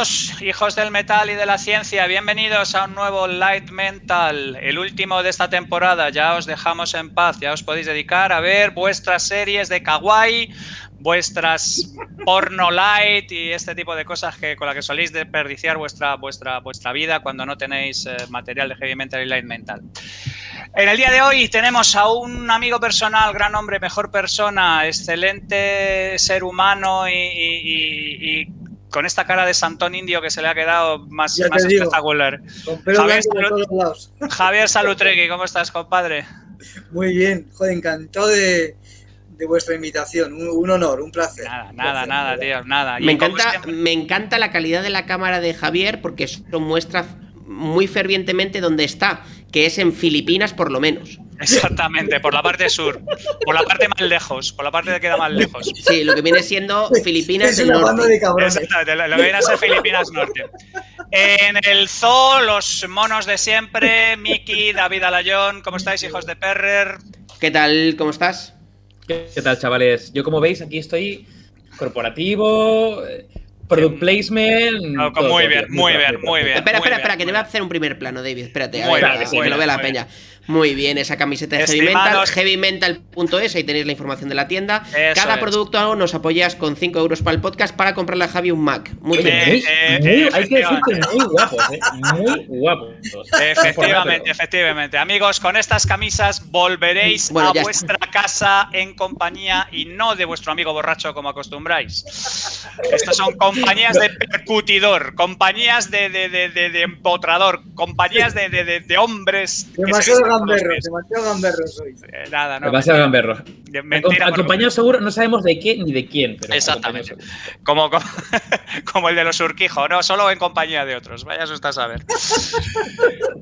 Hijos del metal y de la ciencia, bienvenidos a un nuevo Light Mental, el último de esta temporada. Ya os dejamos en paz, ya os podéis dedicar a ver vuestras series de kawaii, vuestras porno light y este tipo de cosas que con las que soléis desperdiciar vuestra, vuestra, vuestra vida cuando no tenéis eh, material de heavy mental y light mental. En el día de hoy tenemos a un amigo personal, gran hombre, mejor persona, excelente ser humano y con esta cara de Santón Indio que se le ha quedado más, más espectacular. Javier, Javier Salutregui, ¿cómo estás, compadre? Muy bien, joder, encantado de, de vuestra invitación. Un, honor, un placer. Nada, nada, nada, tío, nada. Me encanta, me encanta la calidad de la cámara de Javier porque eso muestra muy fervientemente dónde está, que es en Filipinas por lo menos. Exactamente, por la parte sur, por la parte más lejos, por la parte que queda más lejos. Sí, lo que viene siendo Filipinas del norte. Exactamente, lo que viene a ser Filipinas norte. En el zoo, los monos de siempre, Miki, David Alayón, ¿cómo estáis, hijos de Perrer? ¿Qué tal? ¿Cómo estás? ¿Qué tal, chavales? Yo, como veis, aquí estoy corporativo, product placement. muy bien, muy bien, muy bien. Espera, espera, espera, que te voy a hacer un primer plano, David. Espérate, a ver, que lo vea la peña. Muy bien, esa camiseta de Heavy Mental, heavymental.es, ahí tenéis la información de la tienda. Cada producto nos apoyas con 5 euros para el podcast para comprarle a Javi un Mac. Muy bien. Eh, eh, hay que decir que muy guapos, ¿eh? Muy guapos. Efectivamente, efectivamente. Amigos, con estas camisas volveréis a vuestra casa en compañía y no de vuestro amigo borracho como acostumbráis. Estas son compañías de percutidor, compañías de, de, de, de empotrador, compañías de, hombres. Demasiado gamberro, demasiado gamberro soy. Eh, nada, no. Demasiado gamberro. Mentira, acompañado seguro no sabemos de qué ni de quién. Exactamente. Como, como, el de los surquijos, no solo en compañía de otros. Vaya usted a saber.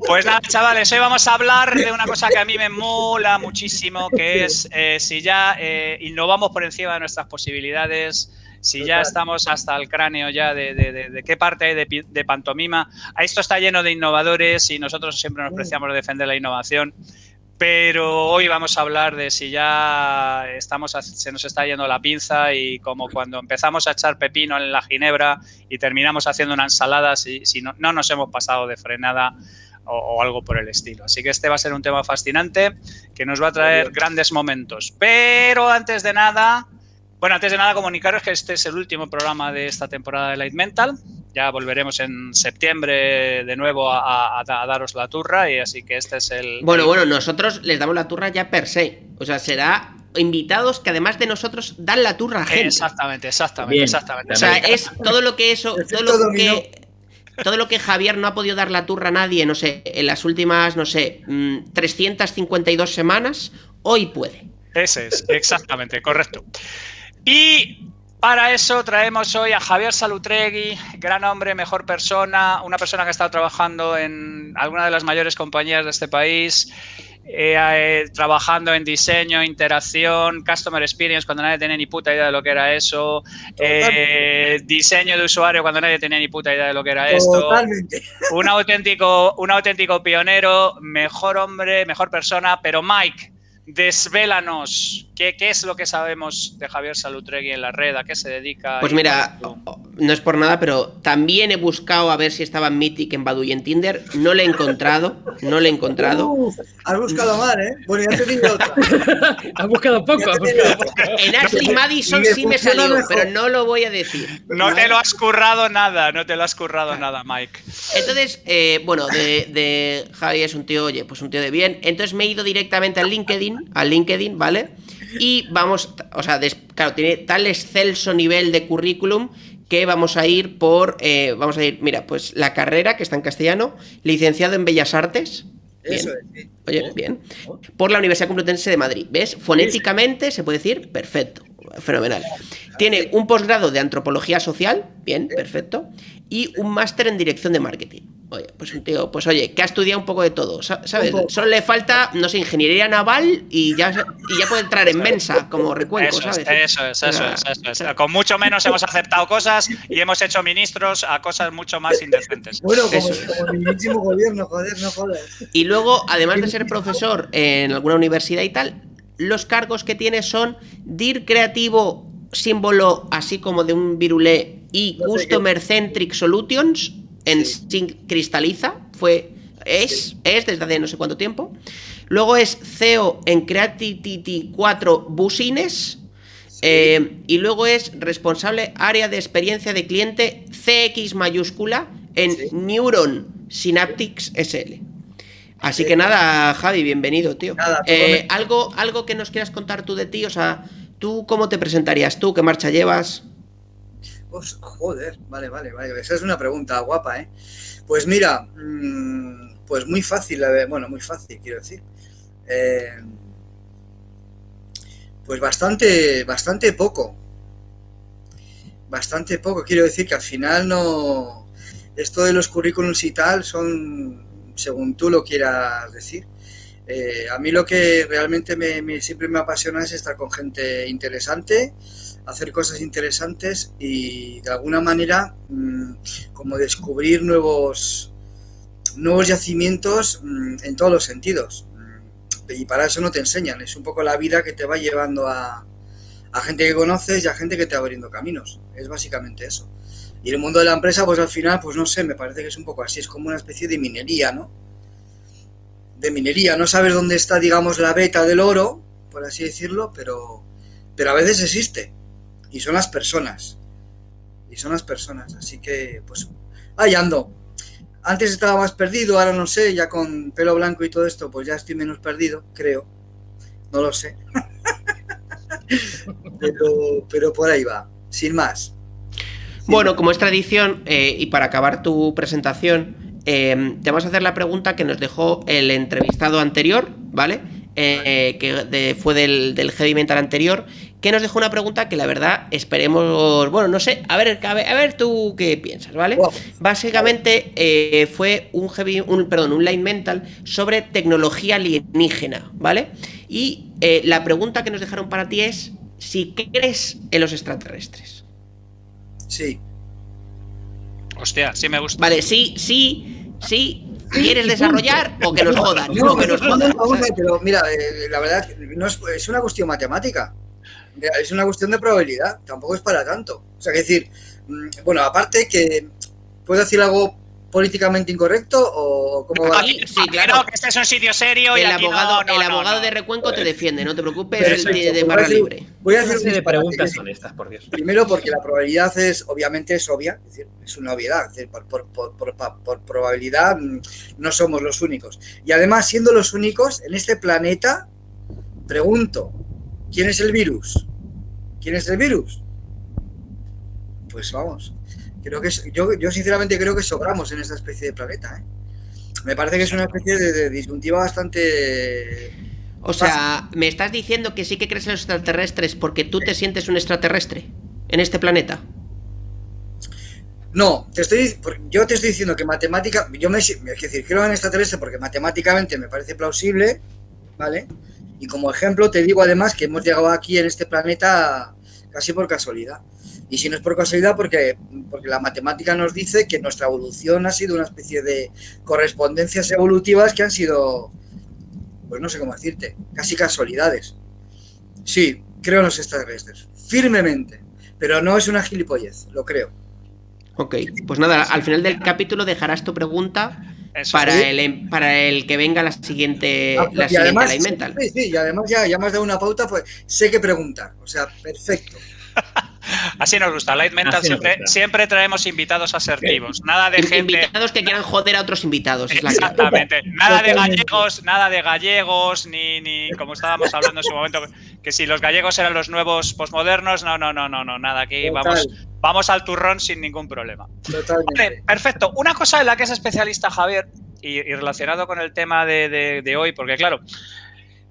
pues nada, chavales, hoy vamos a hablar de una cosa que a mí me mola muchísimo, que es eh, si ya eh, innovamos por encima de nuestras posibilidades si ya estamos hasta el cráneo ya de, qué parte hay de, pantomima, esto está lleno de innovadores y nosotros siempre nos preciamos de defender la innovación, pero hoy vamos a hablar de si ya estamos, se nos está yendo la pinza y como cuando empezamos a echar pepino en la ginebra y terminamos haciendo una ensalada, si, si no, no nos hemos pasado de frenada o, algo por el estilo. Así que este va a ser un tema fascinante que nos va a traer grandes momentos. Pero antes de nada, bueno, antes de nada comunicaros que este es el último programa de esta temporada de Light Mental. Ya volveremos en septiembre de nuevo a, daros la turra y así que este es el... Bueno, bueno, nosotros les damos la turra ya per se. O sea, será invitados que además de nosotros dan la turra a gente. Exactamente, exactamente, exactamente. O sea, es todo lo que eso, todo lo que todo lo que Javier no ha podido dar la turra a nadie, no sé, en las últimas, no sé, 352 mm, semanas, hoy puede. Ese es, exactamente, correcto. Y para eso traemos hoy a Javier Salutregui, gran hombre, mejor persona, una persona que ha estado trabajando en alguna de las mayores compañías de este país, eh, eh, trabajando en diseño, interacción, customer experience, cuando nadie tenía ni puta idea de lo que era eso, eh, diseño de usuario, cuando nadie tenía ni puta idea de lo que era esto. Un auténtico, un auténtico pionero, mejor hombre, mejor persona, pero Mike desvélanos, ¿qué, ¿qué, es lo que sabemos de Javier Salutregui en la red? ¿A qué se dedica? Pues mira, no es por nada, pero también he buscado a ver si estaba en Mythic, en Badu y en Tinder. No le he encontrado, no le he encontrado. has buscado mal, ¿eh? Bueno, ya te digo otra. has buscado poco, has buscado poco. En Ashley Madison sí me salió, pero no lo voy a decir. No te lo has currado nada, no te lo has currado nada, Mike. Entonces, eh, bueno, de, de Javi es un tío, oye, pues un tío de bien. Entonces me he ido directamente al LinkedIn al LinkedIn, ¿vale? Y vamos, o sea, claro, tiene tal excelso nivel de currículum que vamos a ir por, eh, vamos a ir, mira, pues la carrera que está en castellano, licenciado en Bellas Artes. Bien. Oye, bien. Por la Universidad Complutense de Madrid. ¿Ves? Fonéticamente se puede decir perfecto. Fenomenal. Tiene un posgrado de antropología social, bien, perfecto, y un máster en dirección de marketing. Oye, pues un tío, pues oye, que ha estudiado un poco de todo, ¿sabes? Solo le falta, no sé, ingeniería naval y ya, y ya puede entrar en Mensa como recuento, ¿sabes? eso es, eso es, eso es. Con mucho menos hemos aceptado cosas y hemos hecho ministros a cosas mucho más indecentes. Bueno, como, como el mismísimo gobierno, joder, no joder. Y luego, además de ser profesor en alguna universidad y tal, los cargos que tiene son DIR creativo, símbolo así como de un virulé y No sé Customer Centric Solutions en Sí. Cristaliza. Fue, es, es desde hace no sé cuánto tiempo. Luego es CEO en Creativity 4 Busines. Eh, y luego es responsable área de experiencia de cliente CX mayúscula en Sí. Neuron Synaptics SL. Así Sí. que nada, Javi, bienvenido, tío. Nada, Eh, algo, algo que nos quieras contar tú de ti, o sea, ¿tú cómo te presentarías tú? ¿Qué marcha llevas? Pues, joder, vale, vale, vale. Esa es una pregunta guapa, ¿eh? Pues mira, mm, pues muy fácil, a ver, bueno, muy fácil, quiero decir. Eh, pues bastante, bastante poco. Bastante poco, quiero decir que al final no. Esto de los currículums y tal son, según tú lo quieras decir. Eh, a mí lo que realmente me, siempre me apasiona es estar con gente interesante, hacer cosas interesantes y de alguna manera mm, como descubrir nuevos nuevos yacimientos mm, en todos los sentidos. Mm, Y para eso no te enseñan, es un poco la vida que te va llevando a, a gente que conoces y a gente que te va abriendo caminos. Es básicamente eso. Y el mundo de la empresa, pues al final, pues no sé, me parece que es un poco así, es como una especie de minería, ¿no? De minería, no sabes dónde está, digamos, la beta del oro, por así decirlo, pero, pero a veces existe. Y son las personas. Y son las personas. Así que, pues, ahí ando. Antes estaba más perdido, ahora no sé, ya con pelo blanco y todo esto, pues ya estoy menos perdido, creo. No lo sé. pero, pero por ahí va, sin más. Bueno, como es tradición, eh, y para acabar tu presentación, eh, te vamos a hacer la pregunta que nos dejó el entrevistado anterior, ¿vale? Eh, que de- fue del, del heavy metal anterior, que nos dejó una pregunta que la verdad esperemos, bueno, no sé, a ver, a ver, a ver tú qué piensas, ¿vale? Wow. Básicamente eh, fue un heavy, un, perdón, un line mental sobre tecnología alienígena, ¿vale? Y eh, la pregunta que nos dejaron para ti es si crees en los extraterrestres. Sí. Hostia, sí me gusta. Vale, sí, sí, sí. ¿Quieres desarrollar o que nos jodan? No, que nos no, no, jodan. pero mira, eh, la verdad no es, es una cuestión matemática. Es una cuestión de probabilidad. Tampoco es para tanto. O sea, que decir, mm, bueno, aparte que puedo decir algo políticamente incorrecto o cómo va. Aquí- sí, claro. no, que este es un sitio serio y El aquí no, abogado, no, el no, abogado no. de Recuenco te defiende, no te preocupes, él tiene de barra libre. Voy a ¿Qué hacer clase un de preguntas son estas, por Dios? Primero porque la probabilidad es, obviamente es obvia, es decir, es una obviedad, es decir, por, por- por- por- por- por probabilidad mm, no somos los únicos. Y además, siendo los únicos, en este planeta, pregunto, ¿quién es el virus? ¿Quién es el virus? Pues vamos, creo que yo, yo sinceramente creo que sobramos en esta especie de planeta. ¿eh? Me parece que es una especie de, de disyuntiva bastante... O sea, ¿me estás diciendo que sí que crees en los extraterrestres porque tú te sientes un extraterrestre en este planeta? No, te estoy, yo te estoy diciendo que matemática, yo me, es decir, creo en extraterrestre porque matemáticamente me parece plausible, ¿vale? Y como ejemplo te digo además que hemos llegado aquí en este planeta casi por casualidad. Y si no es por casualidad, porque, porque la matemática nos dice que nuestra evolución ha sido una especie de correspondencias evolutivas que han sido, pues no sé cómo decirte, casi casualidades. Sí, creo en los extraterrestres, firmemente, pero no es una gilipollez, lo creo. Ok, pues nada, al final del capítulo dejarás tu pregunta para sí. el, para el que venga la siguiente, Ah, la y siguiente además, Mental. sí, sí, y además ya, ya me has dado una pauta, pues sé qué preguntar. O sea, perfecto. Así nos gusta. Light Mental siempre, gusta. siempre traemos invitados asertivos. Nada de gente. Invitados que quieran joder a otros invitados, es la. Exactamente. Nada de gallegos, nada de gallegos, ni, ni como estábamos hablando en su momento, que si los gallegos eran los nuevos posmodernos, no, no, no, no, no, nada, aquí Total, vamos, vamos al turrón sin ningún problema. Vale, perfecto. Una cosa en la que es especialista Javier, y, y relacionado con el tema de, de- de hoy, porque claro,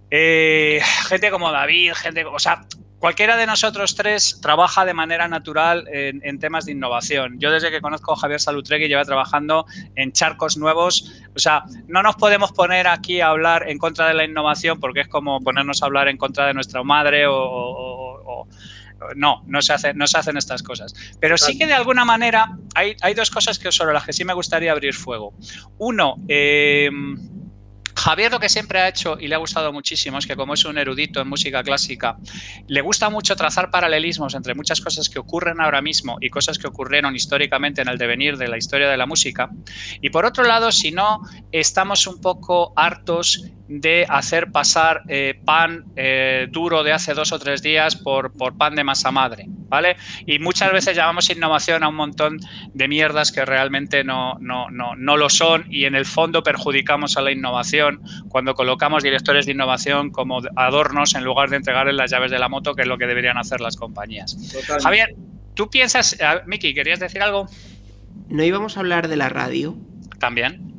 eh, gente como David, gente, o sea, cualquiera de nosotros tres trabaja de manera natural en, en temas de innovación. Yo desde que conozco a Javier Salutregui lleva trabajando en charcos nuevos. O sea, no nos podemos poner aquí a hablar en contra de la innovación porque es como ponernos a hablar en contra de nuestra madre o- o- o- o no, no se, hace, no se hacen estas cosas. Pero sí que de alguna manera hay, hay dos cosas que sobre las que sí me gustaría abrir fuego. Uno, eh, Javier lo que siempre ha hecho y le ha gustado muchísimo es que como es un erudito en música clásica, le gusta mucho trazar paralelismos entre muchas cosas que ocurren ahora mismo y cosas que ocurrieron históricamente en el devenir de la historia de la música. Y por otro lado, si no, estamos un poco hartos de hacer pasar eh, pan eh, duro de hace dos o tres días por, por, pan de masa madre, ¿vale? Y muchas veces llamamos innovación a un montón de mierdas que realmente no, no, no, no lo son y en el fondo perjudicamos a la innovación cuando colocamos directores de innovación como adornos en lugar de entregarles las llaves de la moto, que es lo que deberían hacer las compañías. Totalmente. Javier, ¿tú piensas, Miki, ¿querías decir algo? ¿No íbamos a hablar de la radio? También.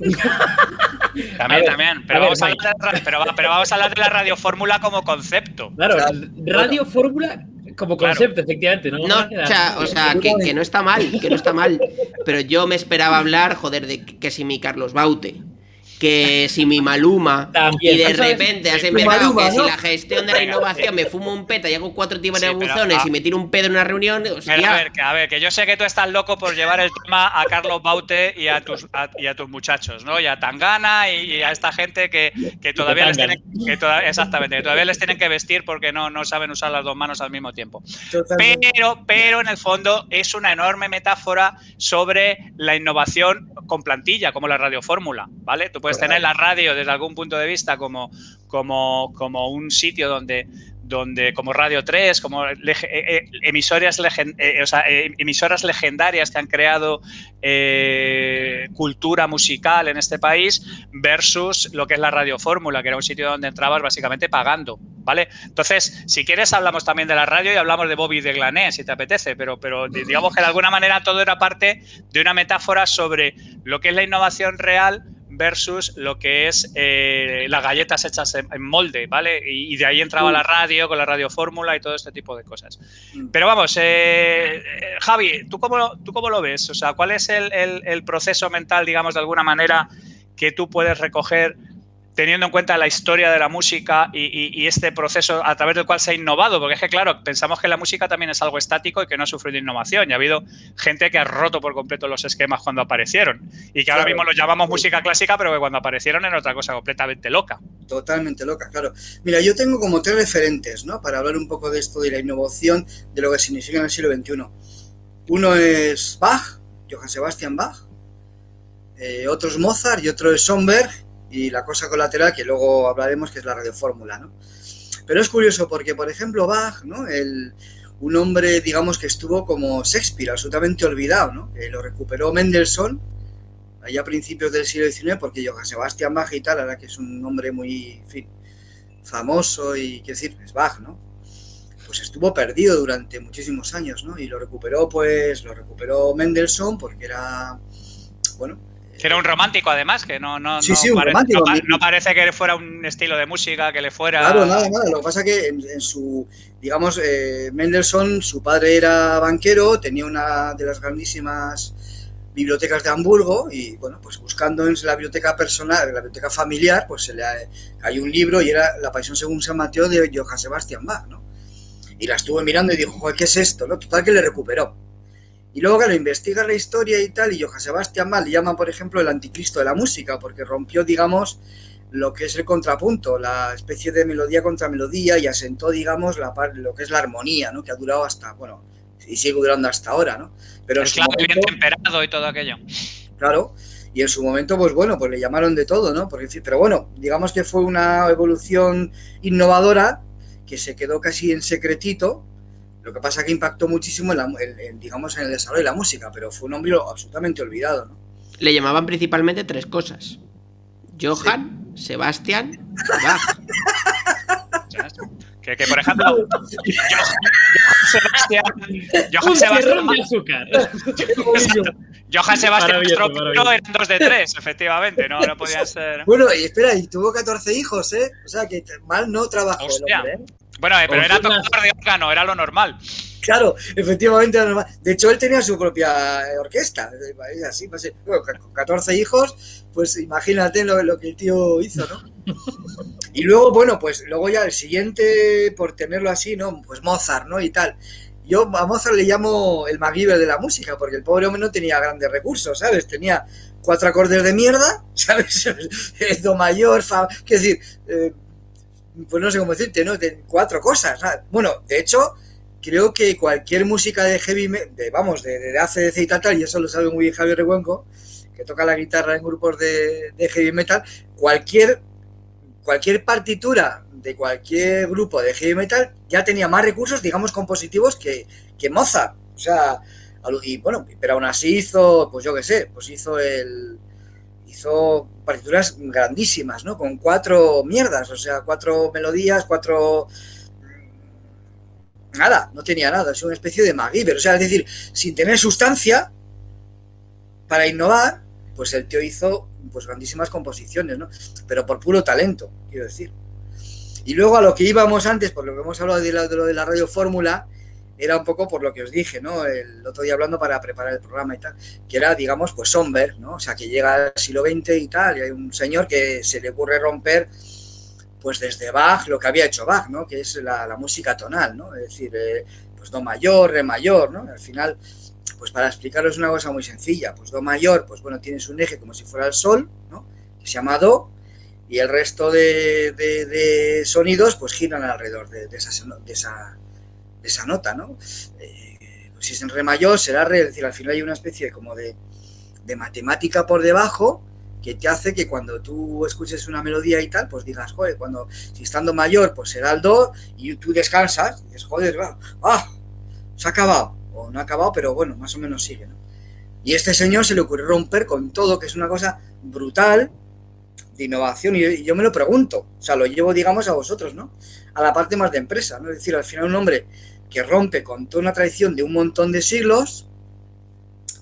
también, también. Pero, vamos a hablar de, la radio fórmula como concepto. Claro, radio fórmula como concepto, efectivamente. No, o sea, que, no está mal, que no está mal. Pero yo me esperaba hablar, joder, de que si mi Carlos Baute que si mi Maluma y de repente has empezado que si la gestión de la innovación me fumo un peta y hago cuatro tipos de buzones y me tiro un pedo en una reunión. a ver, que, a ver, que yo sé que tú estás loco por llevar el tema a Carlos Baute y a tus, y a tus muchachos, ¿no? Y a Tangana y, a esta gente que, todavía les tienen que exactamente, que todavía les tienen que vestir porque no, no saben usar las dos manos al mismo tiempo. Pero, pero en el fondo es una enorme metáfora sobre la innovación con plantilla, como la radiofórmula, ¿vale? Tú puedes tener la radio desde algún punto de vista como, como, como un sitio donde, donde como Radio 3, como eh, eh, emisoras, eh, emisoras legendarias que han creado cultura musical en este país, versus lo que es la Radio Fórmula, que era un sitio donde entrabas básicamente pagando, ¿vale? Entonces, si quieres, hablamos también de la radio y hablamos de Bobby de Glané, si te apetece, pero, pero digamos que de alguna manera todo era parte de una metáfora sobre lo que es la innovación real versus lo que es eh, las galletas hechas en, molde, ¿vale? Y, de ahí entraba la radio con la radio fórmula y todo este tipo de cosas. Mm. Pero vamos, eh, eh, Javi, ¿tú cómo, ¿tú cómo lo ves? O sea, ¿cuál es el, el proceso mental, digamos, de alguna manera que tú puedes recoger teniendo en cuenta la historia de la música y, este proceso a través del cual se ha innovado, porque es que, claro, pensamos que la música también es algo estático y que no ha sufrido innovación. Y ha habido gente que ha roto por completo los esquemas cuando aparecieron. Y que ahora mismo lo llamamos música clásica, pero que cuando aparecieron era otra cosa completamente loca. Totalmente loca, claro. Mira, yo tengo como tres referentes, ¿no? Para hablar un poco de esto de la innovación, de lo que significa en el siglo XXI. Uno es Bach, Johann Sebastian Bach. Eh, otro es Mozart y otro es Schoenberg y la cosa colateral que luego hablaremos que es la radiofórmula, ¿no? Pero es curioso porque, por ejemplo, Bach, ¿no? El, un hombre, digamos, que estuvo como Shakespeare, absolutamente olvidado, ¿no? Lo recuperó Mendelssohn allá a principios del siglo XIX, porque Johann Sebastian Bach y tal, ahora que es un hombre muy, fin, famoso y, quiero decir, es Bach, ¿no? Pues estuvo perdido durante muchísimos años, ¿no? Y lo recuperó, pues, lo recuperó Mendelssohn porque era, bueno, era un romántico, además, que no, no, parece, que fuera un estilo de música, que le fuera. Claro, nada, nada. Lo que pasa es que en, su. Digamos, eh, Mendelssohn, su padre era banquero, tenía una de las grandísimas bibliotecas de Hamburgo y, bueno, pues buscando en la biblioteca personal, en la biblioteca familiar, pues se le hay un libro y era La Pasión según San Mateo de Johann Sebastian Bach, ¿no? Y la estuve mirando y dijo, ¿qué es esto? ¿no? Total que le recuperó. Y luego, claro, investiga la historia y tal, y Johann Sebastian Bach le llama, por ejemplo, el anticristo de la música, porque rompió, digamos, lo que es el contrapunto, la especie de melodía contra melodía, y asentó, digamos, la, lo que es la armonía, ¿no? Que ha durado hasta, bueno, y sigue durando hasta ahora, ¿no? Pero el clave bien temperado y todo aquello. Claro, y en su momento, pues bueno, pues le llamaron de todo, ¿no? Porque, pero bueno, digamos que fue una evolución innovadora que se quedó casi en secretito, lo que pasa es que impactó muchísimo en, digamos, en el desarrollo de la música, pero fue un hombre absolutamente olvidado, ¿no? Le llamaban principalmente tres cosas. Johann, Sebastián, Bach. Que, que, por ejemplo, Sebastián, Johann Sebastián, Johann Sebastián eran dos de tres, efectivamente, no, no podía ser. Bueno, y espera, y tuvo 14 hijos, ¿eh? O sea que mal no trabajó el hombre, ¿eh? Bueno, eh, pero era tocador de órgano, era lo normal. Claro, efectivamente era normal. De hecho, él tenía su propia eh, orquesta. Así, pues, con 14 hijos, pues imagínate lo, que el tío hizo, ¿no? Y luego, bueno, pues luego ya el siguiente, por tenerlo así, ¿no? Pues Mozart, ¿no? Y tal. yo a Mozart le llamo el MacGyver de la música, porque el pobre hombre no tenía grandes recursos, ¿sabes? Tenía cuatro acordes de mierda, ¿sabes? Do mayor, fa, qué decir, eh, pues no sé cómo decirte, ¿no? De cuatro cosas. Bueno, de hecho, creo que cualquier música de heavy de, vamos, de, de ACDC y tal, tal, y eso lo sabe muy bien Javier Recuenco, que toca la guitarra en grupos de, de heavy metal, cualquier, cualquier partitura de cualquier grupo de heavy metal ya tenía más recursos, digamos, compositivos que, que Mozart. O sea, y bueno, pero aún así hizo, pues yo qué sé, pues hizo el. Hizo partituras grandísimas, ¿no? Con cuatro mierdas, o sea, cuatro melodías, cuatro. Nada, no tenía nada, es una especie de MacGyver. O sea, es decir, sin tener sustancia para innovar, pues el tío hizo pues grandísimas composiciones, ¿no? Pero por puro talento, quiero decir. Y luego a lo que íbamos antes, por lo que hemos hablado de, de lo de la radio fórmula, era un poco por lo que os dije, ¿no? El otro día hablando para preparar el programa y tal, que era, digamos, pues Somber, ¿no? O sea, que llega al siglo XX y tal, y hay un señor que se le ocurre romper, pues desde Bach, lo que había hecho Bach, ¿no? Que es la, música tonal, ¿no? Es decir, eh, pues Do mayor, Re mayor, ¿no? Al final, pues para explicaros una cosa muy sencilla, pues Do mayor, pues bueno, tienes un eje como si fuera el Sol, ¿no? Que se llama Do, y el resto de, sonidos, pues giran alrededor de, esa, esa nota, ¿no? Eh, pues si es en re mayor, será re, es decir, al final hay una especie como de, de, matemática por debajo que te hace que cuando tú escuches una melodía y tal, pues digas, joder, cuando, si estando mayor, pues será el do, y tú descansas, y dices, joder, ah, se ha acabado, o no ha acabado, pero bueno, más o menos sigue, ¿no? Y este señor se le ocurrió romper con todo, que es una cosa brutal, de innovación, y yo me lo pregunto, o sea, lo llevo, digamos, a vosotros, ¿no? A la parte más de empresa, ¿no? Es decir, al final un hombre que rompe con toda una tradición de un montón de siglos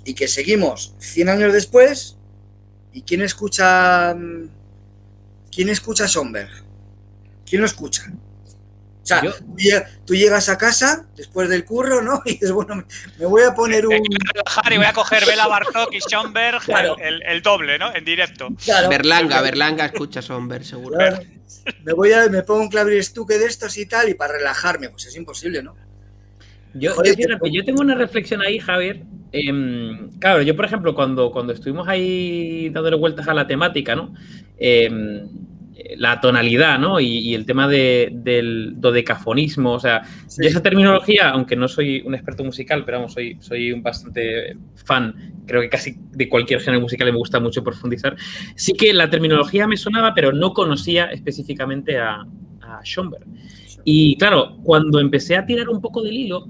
y que seguimos 100 años después, ¿y quién escucha quién escucha Somberg? ¿Quién lo escucha? O sea, Yo, tú llegas a casa después del curro, ¿no? Y dices, bueno, me voy a poner un. relajar y voy a coger Bela Bartok y Schomberg claro. el, el, doble, ¿no? En directo. Claro. Berlanga, Berlanga escucha Somberg, seguro. Claro. Me voy a, me pongo un clavistuque de estos y tal, y para relajarme, pues es imposible, ¿no? Yo, Joder, yo, fíjate, yo tengo una reflexión ahí, Javier. Eh, claro, yo, por ejemplo, cuando, cuando estuvimos ahí dándole vueltas a la temática, ¿no? Eh, la tonalidad, ¿no? Y, y el tema de, del dodecafonismo, o sea, sí. yo esa terminología, aunque no soy un experto musical, pero vamos, soy, soy un bastante fan, creo que casi de cualquier género musical me gusta mucho profundizar, sí que la terminología me sonaba, pero no conocía específicamente a, a. Y claro, cuando empecé a tirar un poco del hilo,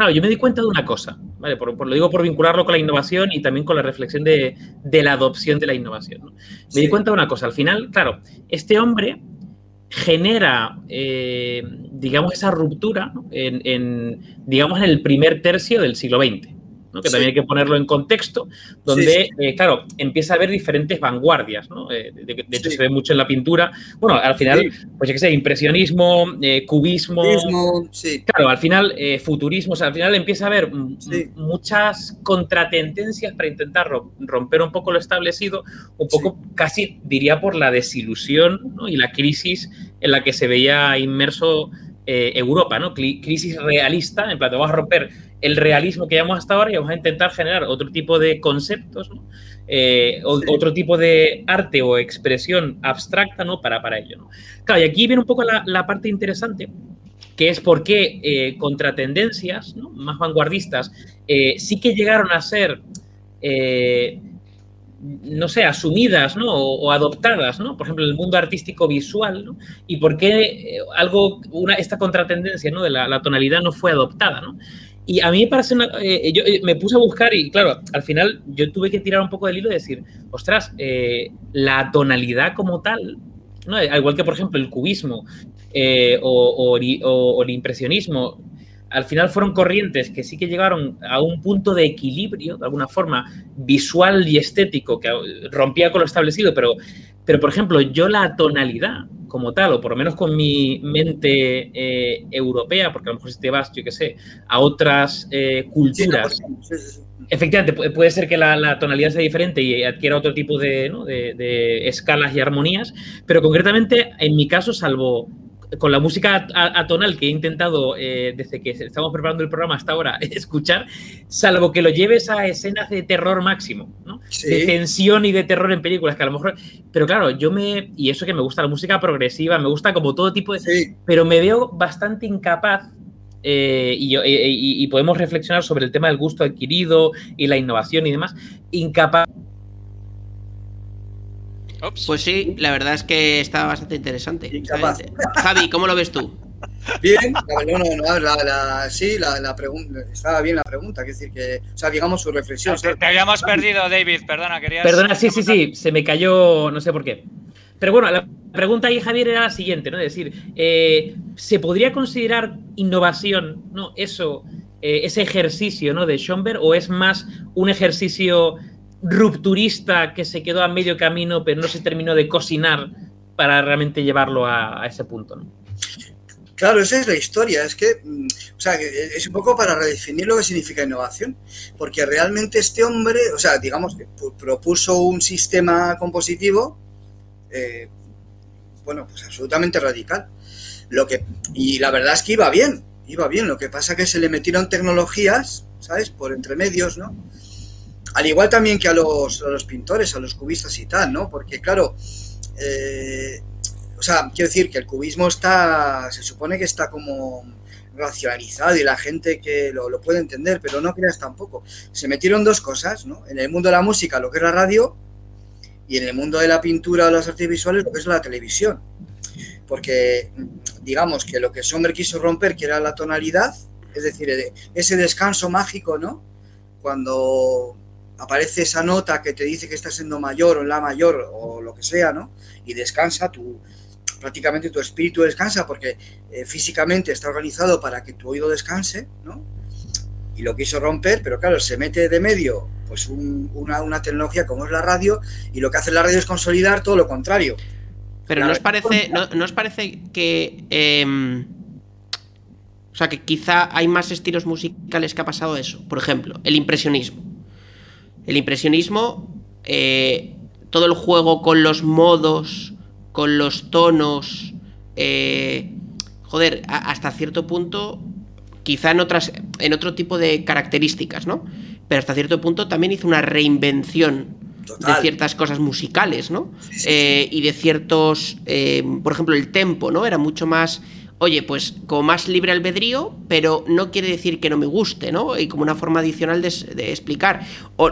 claro, yo me di cuenta de una cosa, ¿vale? Por, por, lo digo por vincularlo con la innovación y también con la reflexión de, de la adopción de la innovación. ¿no? Me sí. di cuenta de una cosa, al final, claro, este hombre genera, eh, digamos, esa ruptura ¿no? en, en, digamos, en el primer tercio del siglo XX. ¿No? que sí. también hay que ponerlo en contexto, donde, sí, sí. Eh, claro, empieza a haber diferentes vanguardias, ¿no? Eh, de, de, hecho, se ve mucho en la pintura. Bueno, al final, pues yo qué sé, impresionismo, eh, cubismo. Claro, al final, futurismo, o sea, al final empieza a haber muchas contratendencias para intentar romper un poco lo establecido, un poco casi, diría, por la desilusión ¿no? y la crisis en la que se veía inmerso eh, Europa, ¿no? Crisis realista, en plan, vamos a romper el realismo que llevamos hasta ahora y vamos a intentar generar otro tipo de conceptos, ¿no? eh, o, otro tipo de arte o expresión abstracta, ¿no? Para, para ello, ¿no? Claro, y aquí viene un poco la, la parte interesante, que es por qué eh, contratendencias ¿no? más vanguardistas eh, sí que llegaron a ser eh, no sé, asumidas ¿no? o, adoptadas, ¿no? por ejemplo, el mundo artístico visual, ¿no? y por qué eh, algo, una, esta contratendencia ¿no? de la, tonalidad no fue adoptada. ¿no? Y a mí me parece una, eh, yo eh, me puse a buscar y claro, al final yo tuve que tirar un poco del hilo y decir, ostras, la tonalidad como tal, ¿no? al igual que por ejemplo el cubismo o, o el impresionismo, al final fueron corrientes que sí que llegaron a un punto de equilibrio, de alguna forma, visual y estético, que rompía con lo establecido, pero, pero por ejemplo, yo la tonalidad como tal, o por lo menos con mi mente eh, europea, porque a lo mejor si te vas, yo qué sé, a otras eh, culturas, sí, sí, sí, efectivamente, puede ser que la, la, tonalidad sea diferente y adquiera otro tipo de, ¿no? de, de escalas y armonías, pero concretamente, en mi caso, salvo con la música atonal que he intentado eh, desde que estamos preparando el programa hasta ahora escuchar, salvo que lo lleves a escenas de terror máximo, ¿no? De tensión y de terror en películas, que a lo mejor. Pero claro, yo me. Y eso que me gusta la música progresiva, me gusta como todo tipo de. Pero me veo bastante incapaz eh, y, podemos reflexionar sobre el tema del gusto adquirido y la innovación y demás, incapaz. Pues sí, la verdad es que está bastante interesante. Javi, ¿cómo lo ves tú? Bien, sí, la, pregunta, estaba bien la pregunta, es decir, que, o sea, digamos su reflexión. te, habíamos perdido, David, perdona, querías... Perdona, sí, sí, sí, se me cayó, no sé por qué. Pero bueno, la pregunta ahí, Javier, era la siguiente, ¿no? Es decir, eh, ¿se podría considerar innovación, ¿no? Eso, eh, ese ejercicio, ¿no? De Schomberg, o es más un ejercicio rupturista que se quedó a medio camino, pero no se terminó de cocinar para realmente llevarlo a, ese punto. Claro, esa es la historia. Es que, mm, o sea, es un poco para redefinir lo que significa innovación, porque realmente este hombre, o sea, digamos, propuso un sistema compositivo eh, bueno, pues absolutamente radical. Lo que, y la verdad es que iba bien, iba bien. Lo que pasa que se le metieron tecnologías, ¿sabes? Por entre medios, ¿no? Al igual también que a los, a los pintores, a los cubistas y tal, ¿no? Porque, claro, eh, o sea, quiero decir que el cubismo está, se supone que está como racionalizado y la gente que lo, lo, puede entender, pero no creas tampoco. Se metieron dos cosas, ¿no? En el mundo de la música, lo que es la radio, y en el mundo de la pintura o las artes visuales lo que es la televisión. Porque digamos que lo que Sommer quiso romper, que era la tonalidad, es decir, ese descanso mágico, ¿no? Cuando aparece esa nota que te dice que estás siendo mayor o en la mayor o lo que sea, ¿no? Y descansa, tu, prácticamente tu espíritu descansa porque eh, físicamente está organizado para que tu oído descanse, ¿no? Y lo quiso romper, pero claro, se mete de medio pues una, tecnología como es la radio y lo que hace la radio es consolidar todo lo contrario. Pero ¿no os, parece, no, os parece que... Em, o sea, que quizá hay más estilos musicales que ha pasado eso. Por ejemplo, el impresionismo. El impresionismo, eh, todo el juego con los modos, con los tonos, eh, joder, hasta cierto punto, quizá en otras, en otro tipo de características, ¿no? pero hasta cierto punto también hizo una reinvención de ciertas cosas musicales, ¿no? Eh, y de ciertos, por ejemplo, el tempo, ¿no? Era mucho más oye, pues como más libre albedrío, pero no quiere decir que no me guste, ¿no? Y como una forma adicional de, explicar. O,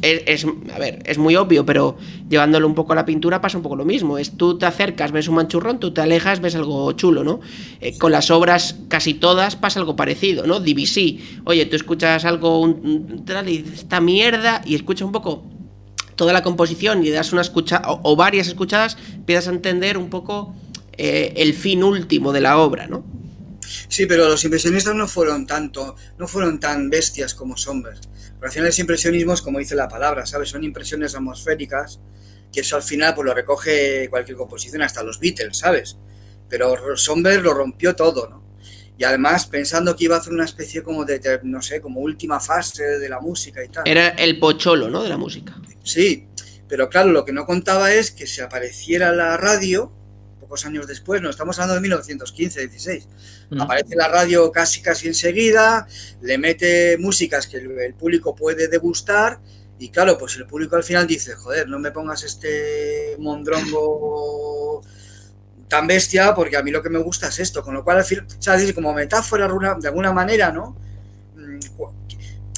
es, a ver, es muy obvio, pero llevándolo un poco a la pintura pasa un poco lo mismo. Es tú te acercas, ves un manchurrón, tú te alejas, ves algo chulo, ¿no? Eh, con las obras casi todas pasa algo parecido, ¿no? DBC, oye, tú escuchas algo, un, y esta mierda, y escuchas un poco toda la composición y das una escucha o varias escuchadas, empiezas a entender un poco eh, el fin último de la obra, ¿no? Sí, pero los impresionistas no fueron tanto, no fueron tan bestias como Somber. Pero al final impresionismos, como dice la palabra, ¿sabes? Son impresiones atmosféricas, que eso al final pues lo recoge cualquier composición, hasta los Beatles, ¿sabes? Pero Somber lo rompió todo, ¿no? Y además pensando que iba a hacer una especie como de, no sé, como última fase de la música y tal. Era el pocholo, ¿no? De la música. Sí, pero claro, lo que no contaba es que se apareciera la radio años después, no estamos hablando de 1915, 16. Aparece la radio casi casi enseguida, le mete músicas que el, público puede degustar y claro, pues el público al final dice, joder, no me pongas este mondrongo tan bestia porque a mí lo que me gusta es esto, con lo cual al final, o sea, como metáfora de alguna manera, ¿no?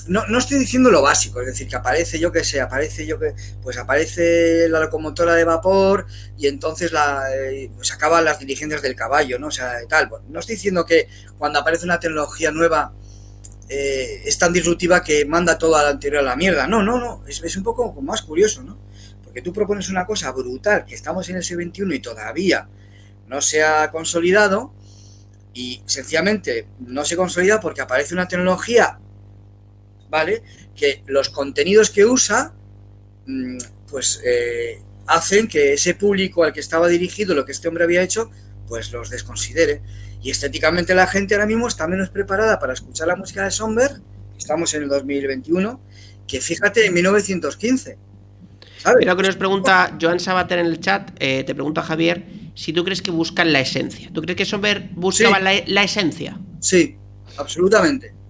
No, no, estoy diciendo lo básico, es decir, que aparece, yo que sé, aparece yo que, pues aparece la locomotora de vapor y entonces la, eh, pues acaban las diligencias del caballo, ¿no? O sea, tal. no estoy diciendo que cuando aparece una tecnología nueva eh, es tan disruptiva que manda todo a la anterior a la mierda. No, no, no, es, es un poco más curioso, ¿no? Porque tú propones una cosa brutal, que estamos en el siglo XXI y todavía no se ha consolidado y sencillamente no se consolida porque aparece una tecnología ¿vale? Que los contenidos que usa, mm, pues eh, hacen que ese público al que estaba dirigido lo que este hombre había hecho, pues los desconsidere. Y estéticamente la gente ahora mismo está menos preparada para escuchar la música de Somber, estamos en el 2021, que fíjate en 1915. ¿sabes? Mira que nos pregunta Joan Sabater en el chat, eh, te pregunta Javier, si tú crees que buscan la esencia. ¿Tú crees que Sommer buscaba la, la, esencia? Sí, absolutamente.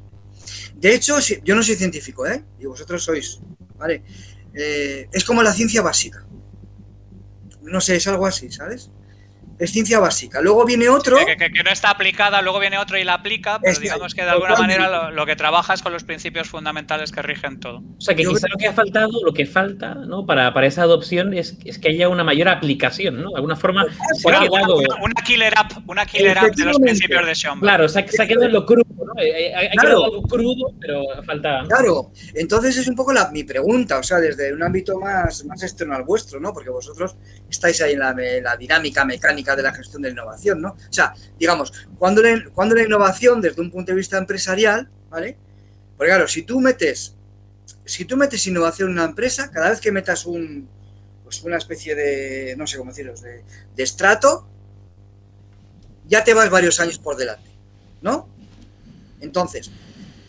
De hecho, yo no soy científico, ¿eh? Y vosotros sois, ¿vale? Eh, es como la ciencia básica. No sé, es algo así, ¿sabes? Es ciencia básica. Luego viene otro. Que, no está aplicada, luego viene otro y la aplica, pero digamos que de alguna manera lo, que trabaja es con los principios fundamentales que rigen todo. O sea, que quizá lo que ha faltado, lo que falta ¿no? para, para esa adopción es, es, que haya una mayor aplicación, ¿no? De alguna forma. una, killer app, una killer app de los principios de Sean. Claro, se ha, quedado en lo crudo, ¿no? Eh, eh, quedado algo crudo, pero falta. Claro, entonces es un poco la, mi pregunta, o sea, desde un ámbito más, más externo al vuestro, ¿no? Porque vosotros estáis ahí en la, la dinámica mecánica de la gestión de la innovación, ¿no? O sea, digamos, cuando la, cuando la innovación desde un punto de vista empresarial, ¿vale? Porque claro, si tú metes, si tú metes innovación en una empresa, cada vez que metas un, pues una especie de, no sé cómo deciros, de, de estrato, ya te vas varios años por delante, ¿no? Entonces,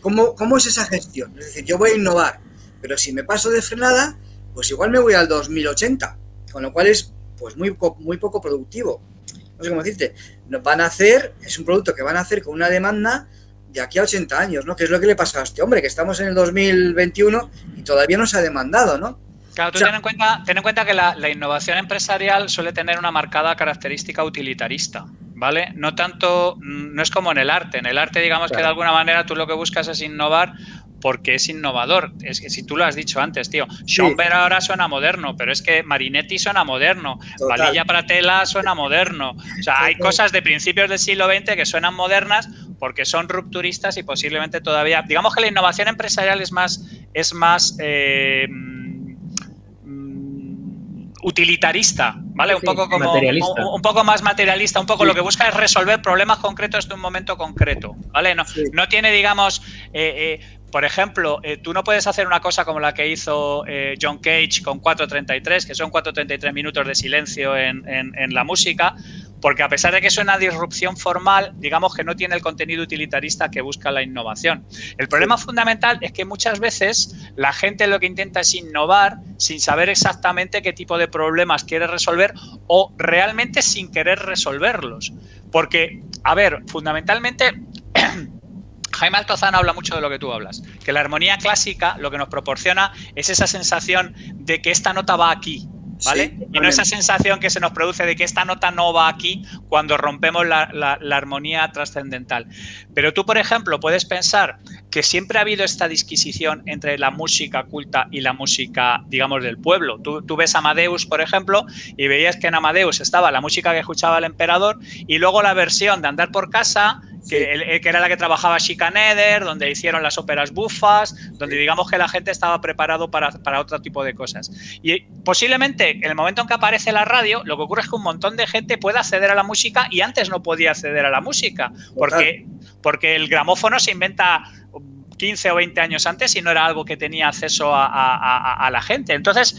¿cómo, ¿cómo es esa gestión? Es decir, yo voy a innovar, pero si me paso de frenada, pues igual me voy al 2080, con lo cual es pues muy, muy poco productivo. No sé cómo decirte. Van a hacer, es un producto que van a hacer con una demanda de aquí a 80 años, ¿no? Que es lo que le pasa a este hombre, que estamos en el 2021 y todavía no se ha demandado, ¿no? Claro, tú ten, en cuenta, ten en cuenta que la, innovación empresarial suele tener una marcada característica utilitarista, ¿vale? No tanto, no es como en el arte. En el arte, digamos que de alguna manera tú lo que buscas es innovar porque es innovador. Es que si tú lo has dicho antes, tío, Schomberg ahora suena moderno, pero es que Marinetti suena moderno, Valilla Pratela suena moderno. O sea, hay cosas de principios del siglo XX que suenan modernas porque son rupturistas y posiblemente todavía. Digamos que la innovación empresarial es más. Es más eh, mm, utilitarista, ¿vale? un poco como un, poco más materialista, un poco lo que busca es resolver problemas concretos de un momento concreto, ¿vale? No, no tiene, digamos, eh, eh, por ejemplo, eh, tú no puedes hacer una cosa como la que hizo eh, John Cage con 4.33, que son 4.33 minutos de silencio en, la música, porque a pesar de que es una disrupción formal, digamos que no tiene el contenido utilitarista que busca la innovación. El problema fundamental es que muchas veces la gente lo que intenta es innovar sin saber exactamente qué tipo de problemas quiere resolver o realmente sin querer resolverlos. Porque, a ver, fundamentalmente Jaime Altozano habla mucho de lo que tú hablas, que la armonía clásica lo que nos proporciona es esa sensación de que esta nota va aquí, ¿vale? y no esa sensación que se nos produce de que esta nota no va aquí cuando rompemos la, armonía trascendental. Pero tú, por ejemplo, puedes pensar que siempre ha habido esta disquisición entre la música culta y la música, digamos, del pueblo. Tú, tú ves Amadeus, por ejemplo, y veías que en Amadeus estaba la música que escuchaba el emperador y luego la versión de Andar por casa que, era la que trabajaba Schikaneder, donde hicieron las óperas bufas, donde digamos que la gente estaba preparado para, otro tipo de cosas. Y posiblemente en el momento en que aparece la radio, lo que ocurre es que un montón de gente puede acceder a la música y antes no podía acceder a la música, porque, porque el gramófono se inventa 15 o 20 años antes y no era algo que tenía acceso a, la gente. Entonces,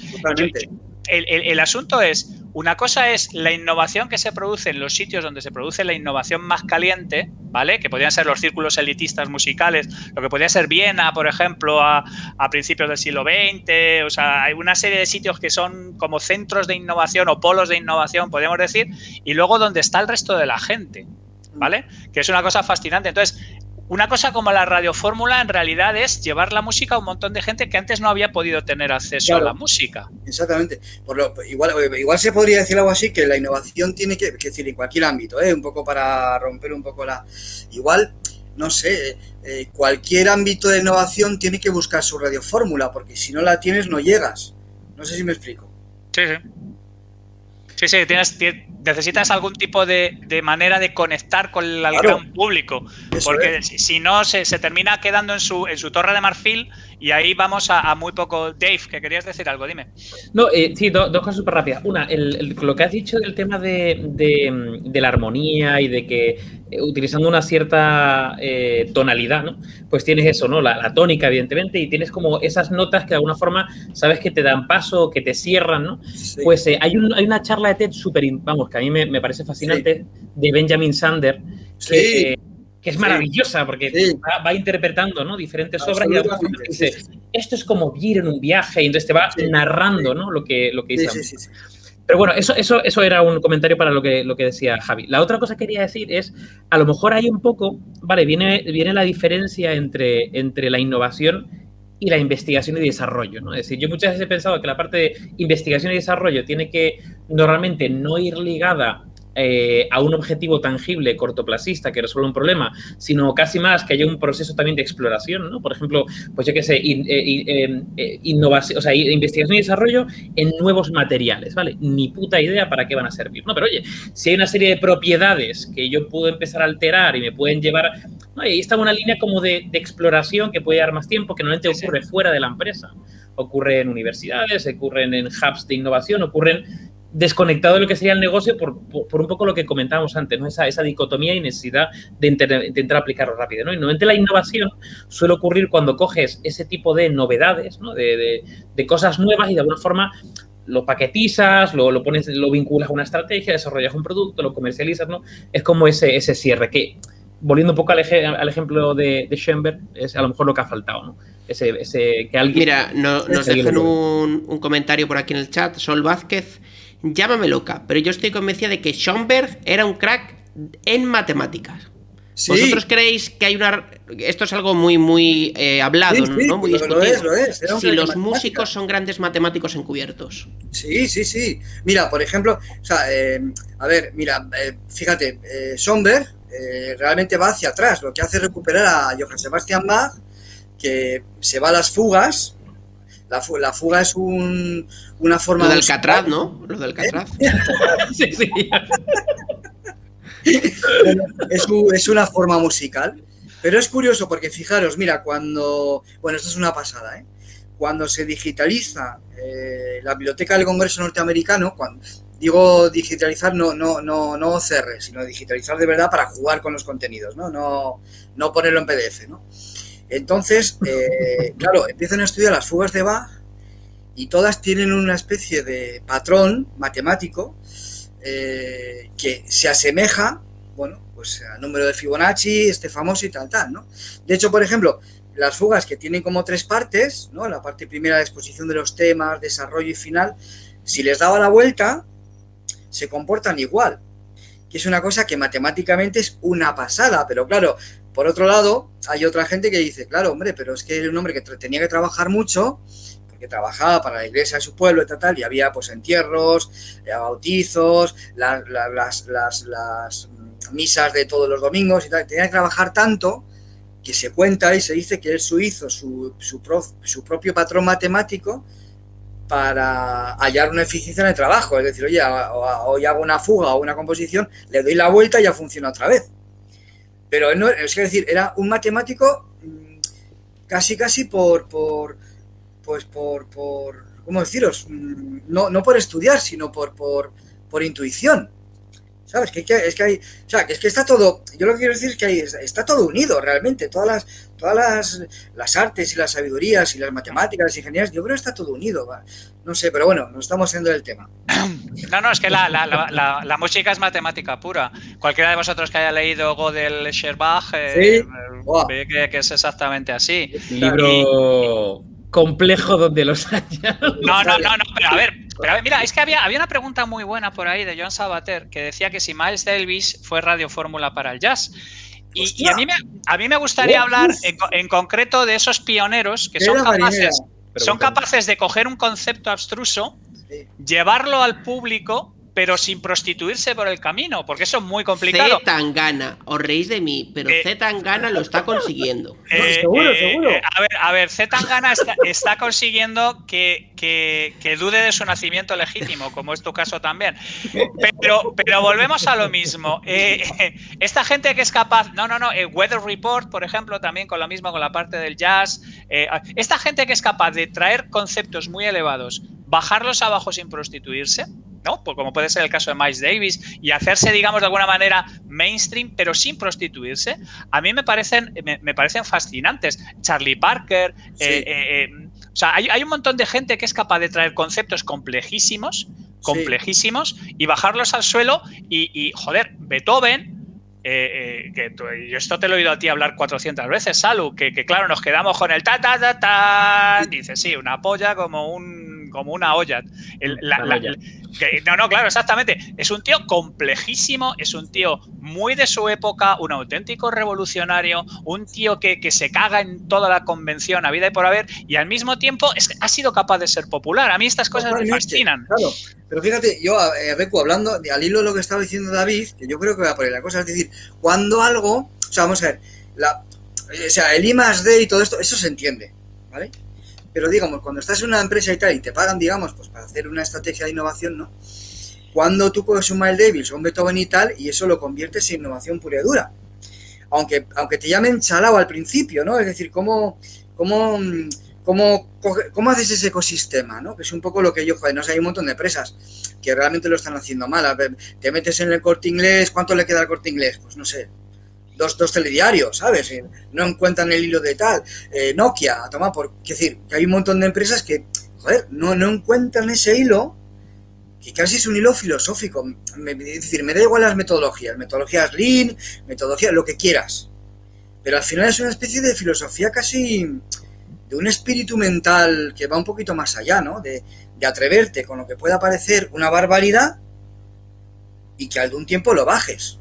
el, asunto es, una cosa es la innovación que se produce en los sitios donde se produce la innovación más caliente, ¿vale? Que podrían ser los círculos elitistas musicales, lo que podría ser Viena, por ejemplo, a, principios del siglo XX, o sea, hay una serie de sitios que son como centros de innovación o polos de innovación, podríamos decir, y luego donde está el resto de la gente, ¿vale? Que es una cosa fascinante. Entonces, una cosa como la radiofórmula en realidad es llevar la música a un montón de gente que antes no había podido tener acceso a la música. Exactamente. Por lo, igual, igual se podría decir algo así, que la innovación tiene que, decir, en cualquier ámbito, ¿eh? un poco para romper un poco la... Igual, no sé, eh, cualquier ámbito de innovación tiene que buscar su radiofórmula, porque si no la tienes no llegas. No sé si me explico. Sí, sí. Sí, sí, tienes, necesitas algún tipo de, manera de conectar con el gran público. porque si, no, se, se, termina quedando en su, en su torre de marfil y ahí vamos a, muy poco. Dave, que querías decir algo, dime. No, eh, sí, dos cosas súper rápidas. Una, lo que has dicho del tema de, la armonía y de que eh, utilizando una cierta eh, tonalidad, ¿no? Pues tienes eso, ¿no? La, tónica, evidentemente, y tienes como esas notas que de alguna forma sabes que te dan paso, que te cierran, ¿no? Pues hay, hay una charla de TED súper, vamos, que a mí me, parece fascinante, de Benjamin Sander, que que es maravillosa porque va, interpretando ¿no? diferentes obras y dice, esto es como ir en un viaje y entonces te va narrando ¿no? lo, que, lo que dice. Pero bueno, eso, eso, eso era un comentario para lo que, lo que decía Javi. La otra cosa que quería decir es, a lo mejor hay un poco, vale, viene, viene la diferencia entre, entre la innovación y la investigación y desarrollo, ¿no? Es decir, yo muchas veces he pensado que la parte de investigación y desarrollo tiene que normalmente no ir ligada eh, a un objetivo tangible, cortoplacista, que resuelva un problema, sino casi más que haya un proceso también de exploración, ¿no? Por ejemplo, pues yo qué sé, eh, eh, innovación, o sea, investigación y desarrollo en nuevos materiales, ¿vale? Ni puta idea para qué van a servir, ¿no? Pero oye, si hay una serie de propiedades que yo puedo empezar a alterar y me pueden llevar... ahí está una línea como de, exploración que puede dar más tiempo, que normalmente ocurre fuera de la empresa. Ocurre en universidades, ocurren en hubs de innovación, ocurren desconectado de lo que sería el negocio por, un poco lo que comentábamos antes, ¿no? Esa, esa dicotomía y necesidad de, intentar aplicarlo rápido, ¿no? Y normalmente la innovación suele ocurrir cuando coges ese tipo de novedades, ¿no? De, cosas nuevas y de alguna forma lo paquetizas, lo, lo, pones, lo vinculas a una estrategia, desarrollas un producto, lo comercializas, ¿no? Es como ese, ese cierre que, volviendo un poco al, al ejemplo de, de Schoenberg, es a lo mejor lo que ha faltado, ¿no? Ese, ese que alguien... Mira, nos dejan un, un comentario por aquí en el chat, Sol Vázquez Llámame loca, pero yo estoy convencida de que Schoenberg era un crack en matemáticas. ¿Vosotros creéis que hay una... Esto es algo muy, muy eh, hablado, ¿no? Muy discutido. Lo es, lo es. si los músicos son grandes matemáticos encubiertos. Sí, sí, sí. Mira, por ejemplo, o sea, eh, a ver, mira, eh, fíjate, Schoenberg realmente va hacia atrás. Lo que hace es recuperar a Johann Sebastian Bach, que se va a las fugas, la, fuga es un, una forma... Lo del Alcatraz, ¿no? Lo del Alcatraz. sí, sí. es, es, una forma musical. Pero es curioso porque fijaros, mira, cuando... Bueno, esto es una pasada, ¿eh? Cuando se digitaliza eh, la biblioteca del Congreso norteamericano, cuando, digo digitalizar no, no, no, no OCR, sino digitalizar de verdad para jugar con los contenidos, ¿no? No, no ponerlo en PDF, ¿no? Entonces, eh, claro, empiezan a estudiar las fugas de Bach y todas tienen una especie de patrón matemático eh, que se asemeja, bueno, pues al número de Fibonacci, este famoso y tal, tal, ¿no? De hecho, por ejemplo, las fugas que tienen como tres partes, ¿no? La parte primera, la exposición de los temas, desarrollo y final, si les daba la vuelta, se comportan igual. Que es una cosa que matemáticamente es una pasada, pero claro, por otro lado, hay otra gente que dice, claro, hombre, pero es que era un hombre que tenía que trabajar mucho, porque trabajaba para la iglesia de su pueblo y tal, y había pues entierros, eh, bautizos, las, misas de todos los domingos y tal, tenía que trabajar tanto que se cuenta y se dice que él hizo su, su propio patrón matemático para hallar una eficiencia en el trabajo. Es decir, oye, hoy hago una fuga o una composición, le doy la vuelta y ya funciona otra vez. Pero no, es decir, era un matemático mm, casi, casi por, por pues por, por, ¿cómo deciros? Mm, no, no por estudiar, sino por, por, por intuición. ¿Sabes? Que, es que hay, es que está todo, yo lo que quiero decir es que está todo unido realmente, todas las, todas las, las, artes y las sabidurías y las matemáticas, las ingenierías, yo creo que está todo unido. No sé, pero bueno, nos estamos yendo del tema. No, no, es que la, la, la, la música es matemática pura. Cualquiera de vosotros que haya leído Godel Scherbach eh, ve que, que, es exactamente así. libro complejo donde los haya. No, no, no, no, pero a ver, pero a ver, mira, es que había, había una pregunta muy buena por ahí de Joan Sabater que decía que si Miles Davis fue radio fórmula para el jazz. Y, a, mí me, a mí me gustaría hablar en, concreto de esos pioneros que son capaces, son capaces de coger un concepto abstruso, llevarlo al público pero sin prostituirse por el camino, porque eso es muy complicado. Z Tangana, os reís de mí, pero eh, Z Tangana lo está consiguiendo. Eh, seguro, eh, seguro. a ver, a ver, Z Tangana está, consiguiendo que, que, dude de su nacimiento legítimo, como es tu caso también. Pero, pero volvemos a lo mismo. esta gente que es capaz, no, no, no, Weather Report, por ejemplo, también con lo mismo, con la parte del jazz. esta gente que es capaz de traer conceptos muy elevados, bajarlos abajo sin prostituirse ¿no? Pues como puede ser el caso de Miles Davis, y hacerse, digamos, de alguna manera mainstream, pero sin prostituirse, a mí me parecen, me, parecen fascinantes. Charlie Parker, eh, eh, eh, o sea, hay, un montón de gente que es capaz de traer conceptos complejísimos, complejísimos, y bajarlos al suelo, y, joder, Beethoven, que yo esto te lo he oído a ti hablar 400 veces, Salu, que, que claro, nos quedamos con el ta ta ta ta. Dice, sí, una polla como un como una olla. no, no, claro, exactamente. Es un tío complejísimo, es un tío muy de su época, un auténtico revolucionario, un tío que, se caga en toda la convención a vida y por haber, y al mismo tiempo es, ha sido capaz de ser popular. A mí estas cosas me fascinan. Claro, pero fíjate, yo, eh, Becu, hablando al hilo de lo que estaba diciendo David, que yo creo que va a poner la cosa, es decir, cuando algo, o sea, vamos a ver, la, o sea, el I más D y todo esto, eso se entiende, ¿vale? Pero digamos, cuando estás en una empresa y tal y te pagan, digamos, pues para hacer una estrategia de innovación, ¿no? Cuando tú coges un Miles Davis o un Beethoven y tal, y eso lo conviertes en innovación pura y dura. Aunque, aunque te llamen chalao al principio, ¿no? Es decir, ¿cómo, cómo, cómo, cómo haces ese ecosistema, ¿no? Que es un poco lo que yo, joder, no sé, hay un montón de empresas que realmente lo están haciendo mal. Te metes en el corte inglés, ¿cuánto le queda al corte inglés? Pues no sé, dos, dos telediarios, ¿sabes? No encuentran el hilo de tal. Eh, Nokia, a tomar por. Es decir, que hay un montón de empresas que, joder, no, no encuentran ese hilo, que casi es un hilo filosófico. es decir, me da igual las metodologías, metodologías Lean, metodología, lo que quieras. Pero al final es una especie de filosofía casi de un espíritu mental que va un poquito más allá, ¿no? De, de atreverte con lo que pueda parecer una barbaridad y que algún tiempo lo bajes.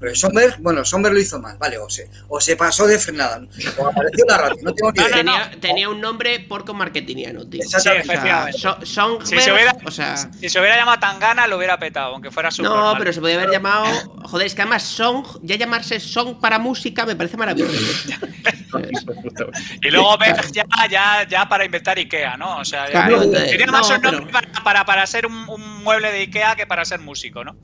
Pero Somber, bueno, Somber lo hizo mal, vale, o se, o se pasó de frenada, o apareció la radio, no tengo que tenía, tenía, un nombre porco marketingiano, tío. Sí, efectivamente. si, se hubiera, o sea, si se hubiera llamado Tangana, lo hubiera petado, aunque fuera su. No, pero se podía haber llamado. Joder, es que además Song, ya llamarse Song para música me parece maravilloso. y luego ya, ya, ya para inventar Ikea, ¿no? O sea, tenía más un nombre para, para, ser un, un, mueble de Ikea que para ser músico, ¿no?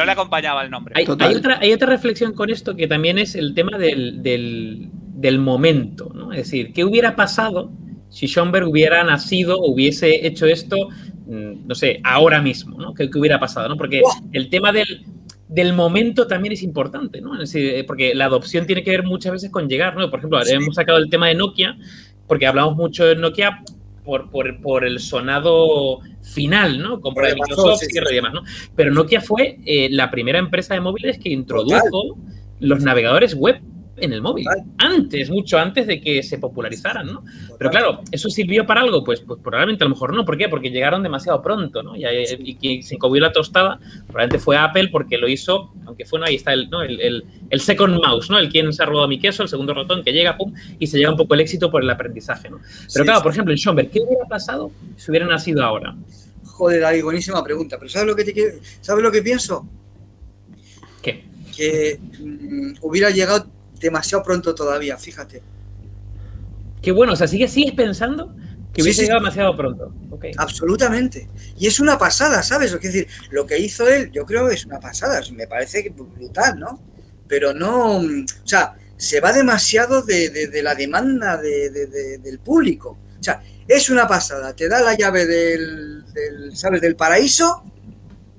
No le acompañaba el nombre. Hay, hay otra, hay reflexión con esto que también es el tema del, del, momento, ¿no? Es decir, ¿qué hubiera pasado si Schoenberg hubiera nacido, hubiese hecho esto, mm, no sé, ahora mismo, ¿no? ¿Qué, hubiera pasado, ¿no? Porque el tema del, del momento también es importante, ¿no? Es decir, porque la adopción tiene que ver muchas veces con llegar, ¿no? Por ejemplo, hemos sacado el tema de Nokia, porque hablamos mucho de Nokia por, por, por, el sonado final, ¿no? Compra de Microsoft y demás, ¿no? Pero Nokia fue eh, la primera empresa de móviles que introdujo los navegadores web en el móvil. Antes, mucho antes de que se popularizaran, ¿no? Pero claro, ¿eso sirvió para algo? Pues, pues probablemente a lo mejor no. ¿Por qué? Porque llegaron demasiado pronto, ¿no? Y, y quien se encobió la tostada probablemente fue Apple porque lo hizo, aunque fue, ¿no? Ahí está el, ¿no? el, el, second mouse, ¿no? El quien se ha robado mi queso, el segundo ratón que llega, pum, y se llega un poco el éxito por el aprendizaje, ¿no? Pero claro, por ejemplo, en Schomberg, ¿qué hubiera pasado si hubiera nacido ahora? Joder, ahí, buenísima pregunta. Pero ¿sabes lo que, te ¿sabes lo que pienso? ¿Qué? Que mm, hubiera llegado demasiado pronto todavía, fíjate. Qué bueno, o sea, ¿sigues, sigues pensando que hubiese llegado demasiado pronto? Absolutamente. Y es una pasada, ¿sabes? Es decir, lo que hizo él, yo creo que es una pasada, me parece brutal, ¿no? Pero no, o sea, se va demasiado de, la demanda del público. O sea, es una pasada, te da la llave del, del, ¿sabes? Del paraíso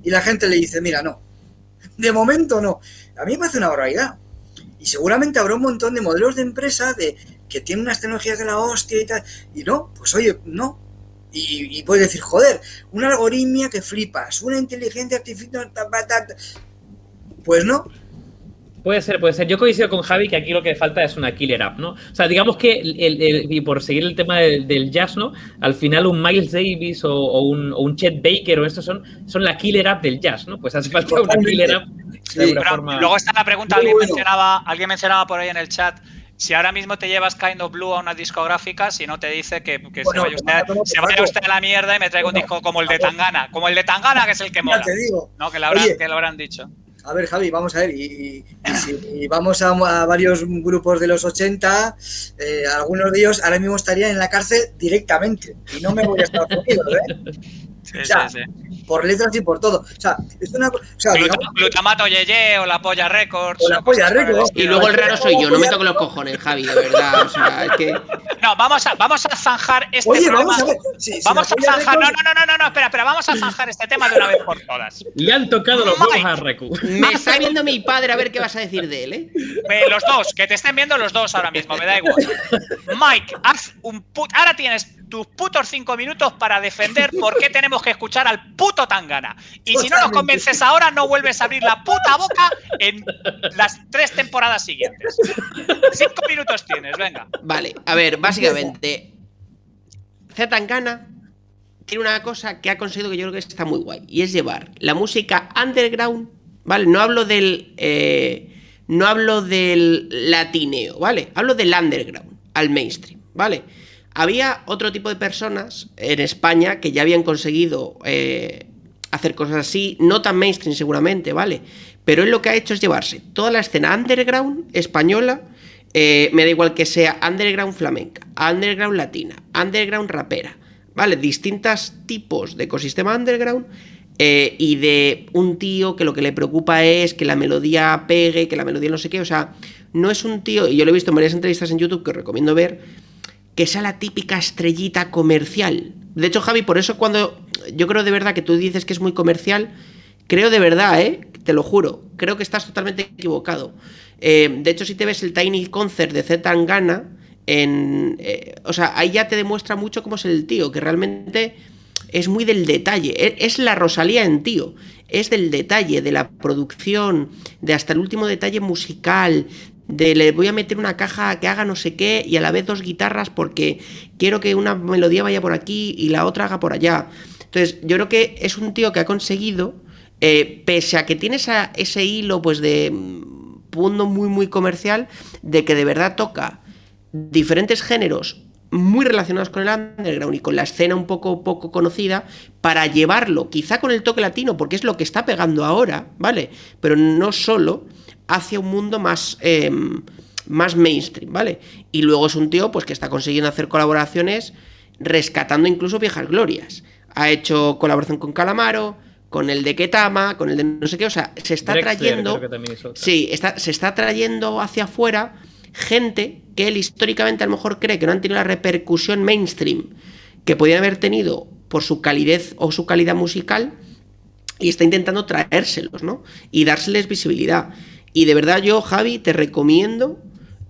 y la gente le dice, mira, no, de momento no. A mí me parece una barbaridad. Y seguramente habrá un montón de modelos de empresa de, que tienen unas tecnologías de la hostia y tal. Y no, pues oye, no. Y, puedes decir, joder, una algoritmia que flipas, una inteligencia artificial. Pues no, Puede ser, puede ser. Yo coincido con Javi que aquí lo que falta es una killer app, ¿no? O sea, digamos que, y por seguir el tema del, jazz, ¿no? Al final un Miles Davis o, un, o, Chet Baker o estos son, son la killer app del jazz, ¿no? Pues hace falta una killer app. Luego está la pregunta, alguien, mencionaba, alguien mencionaba por ahí en el chat si ahora mismo te llevas Kind of Blue a una discográfica, si no te dice que, se, vaya usted, a la mierda y me traiga un disco como el de Tangana, como el de Tangana, que es el que mola. No, que lo habrán, que lo habrán dicho. A ver, Javi, vamos a ver, y, si vamos a, varios grupos de los 80, eh, algunos de ellos ahora mismo estarían en la cárcel directamente, y no me voy a estar Unidos, ¿eh? Sí, sí, sí. por letras y por todo. O sea, es una. O sea, Glutamato Yeye o la Polla Records. O la Polla Records. Y luego el raro soy yo, no me toco los cojones, Javi, de verdad. O sea, es que. No, vamos a, vamos a zanjar este Oye, Vamos a, ver, vamos a zanjar. No, no, no, no, no, espera, espera, vamos a zanjar este tema de una vez por todas. Le han tocado los huevos a Recu. Me está viendo mi padre a ver qué vas a decir de él, ¿eh? Los dos, que te estén viendo los dos ahora mismo, me da igual. Mike, haz un put. Ahora tienes tus putos cinco minutos para defender por qué tenemos que escuchar al puto Tangana. Y si no nos convences ahora, no vuelves a abrir la puta boca en las tres temporadas siguientes. Cinco minutos tienes, venga. Vale, a ver, básicamente, Z Tangana tiene una cosa que ha conseguido que yo creo que está muy guay. Y es llevar la música underground, ¿vale? No hablo del. eh, no hablo del latineo, ¿vale? Hablo del underground, al mainstream, ¿vale? Había otro tipo de personas en España que ya habían conseguido eh, hacer cosas así, no tan mainstream seguramente, ¿vale? Pero él lo que ha hecho es llevarse toda la escena underground española, eh, me da igual que sea underground flamenca, underground latina, underground rapera, ¿vale? Distintos tipos de ecosistema underground eh, y de un tío que lo que le preocupa es que la melodía pegue, que la melodía no sé qué, o sea, no es un tío, y yo lo he visto en varias entrevistas en YouTube que os recomiendo ver, que sea la típica estrellita comercial. De hecho, Javi, por eso cuando yo creo de verdad que tú dices que es muy comercial, creo de verdad, ¿eh? Te lo juro, creo que estás totalmente equivocado. Eh, de hecho, si te ves el Tiny Concert de Z Tangana, en, eh, o sea, ahí ya te demuestra mucho cómo es el tío, que realmente es muy del detalle. E- Es la Rosalía en tío. Es del detalle, de la producción, de hasta el último detalle musical, de le voy a meter una caja que haga no sé qué y a la vez dos guitarras porque quiero que una melodía vaya por aquí y la otra haga por allá. Entonces, yo creo que es un tío que ha conseguido, eh, pese a que tiene ese hilo pues de mm, mundo muy muy comercial, de que de verdad toca diferentes géneros muy relacionados con el underground y con la escena un poco poco conocida para llevarlo, quizá con el toque latino, porque es lo que está pegando ahora, ¿vale? Pero no solo hacia un mundo más, eh, más mainstream, ¿vale? Y luego es un tío pues que está consiguiendo hacer colaboraciones rescatando incluso viejas glorias. Ha hecho colaboración con Calamaro, con el de Ketama, con el de no sé qué, o sea, se está Drexler, trayendo... es. Sí, está, se está trayendo hacia afuera gente que él históricamente a lo mejor cree que no han tenido la repercusión mainstream que podían haber tenido por su calidez o su calidad musical y está intentando traérselos, ¿no? Y dárseles visibilidad. Y de verdad yo, Javi, te recomiendo,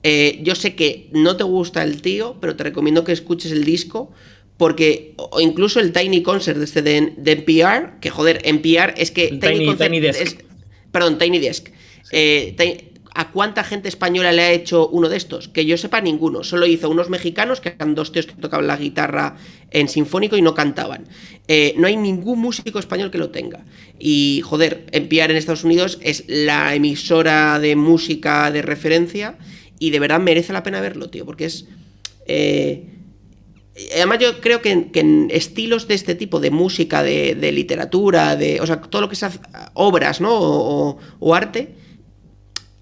eh, yo sé que no te gusta el tío, pero te recomiendo que escuches el disco porque o incluso el Tiny Concert de este de, de NPR, que joder, NPR es que El Tiny- Tiny Desk. es- perdón, Tiny Desk. Eh, ¿A cuánta gente española le ha hecho uno de estos? Que yo sepa ninguno. Solo hizo unos mexicanos que eran dos tíos que tocaban la guitarra en sinfónico y no cantaban. Eh, no hay ningún músico español que lo tenga. Y joder, NPR en Estados Unidos es la emisora de música de referencia y de verdad merece la pena verlo, tío, porque es... eh, Además, yo creo que en, estilos de este tipo, de música, de, literatura, de. O sea, todo lo que es obras, ¿no? O arte,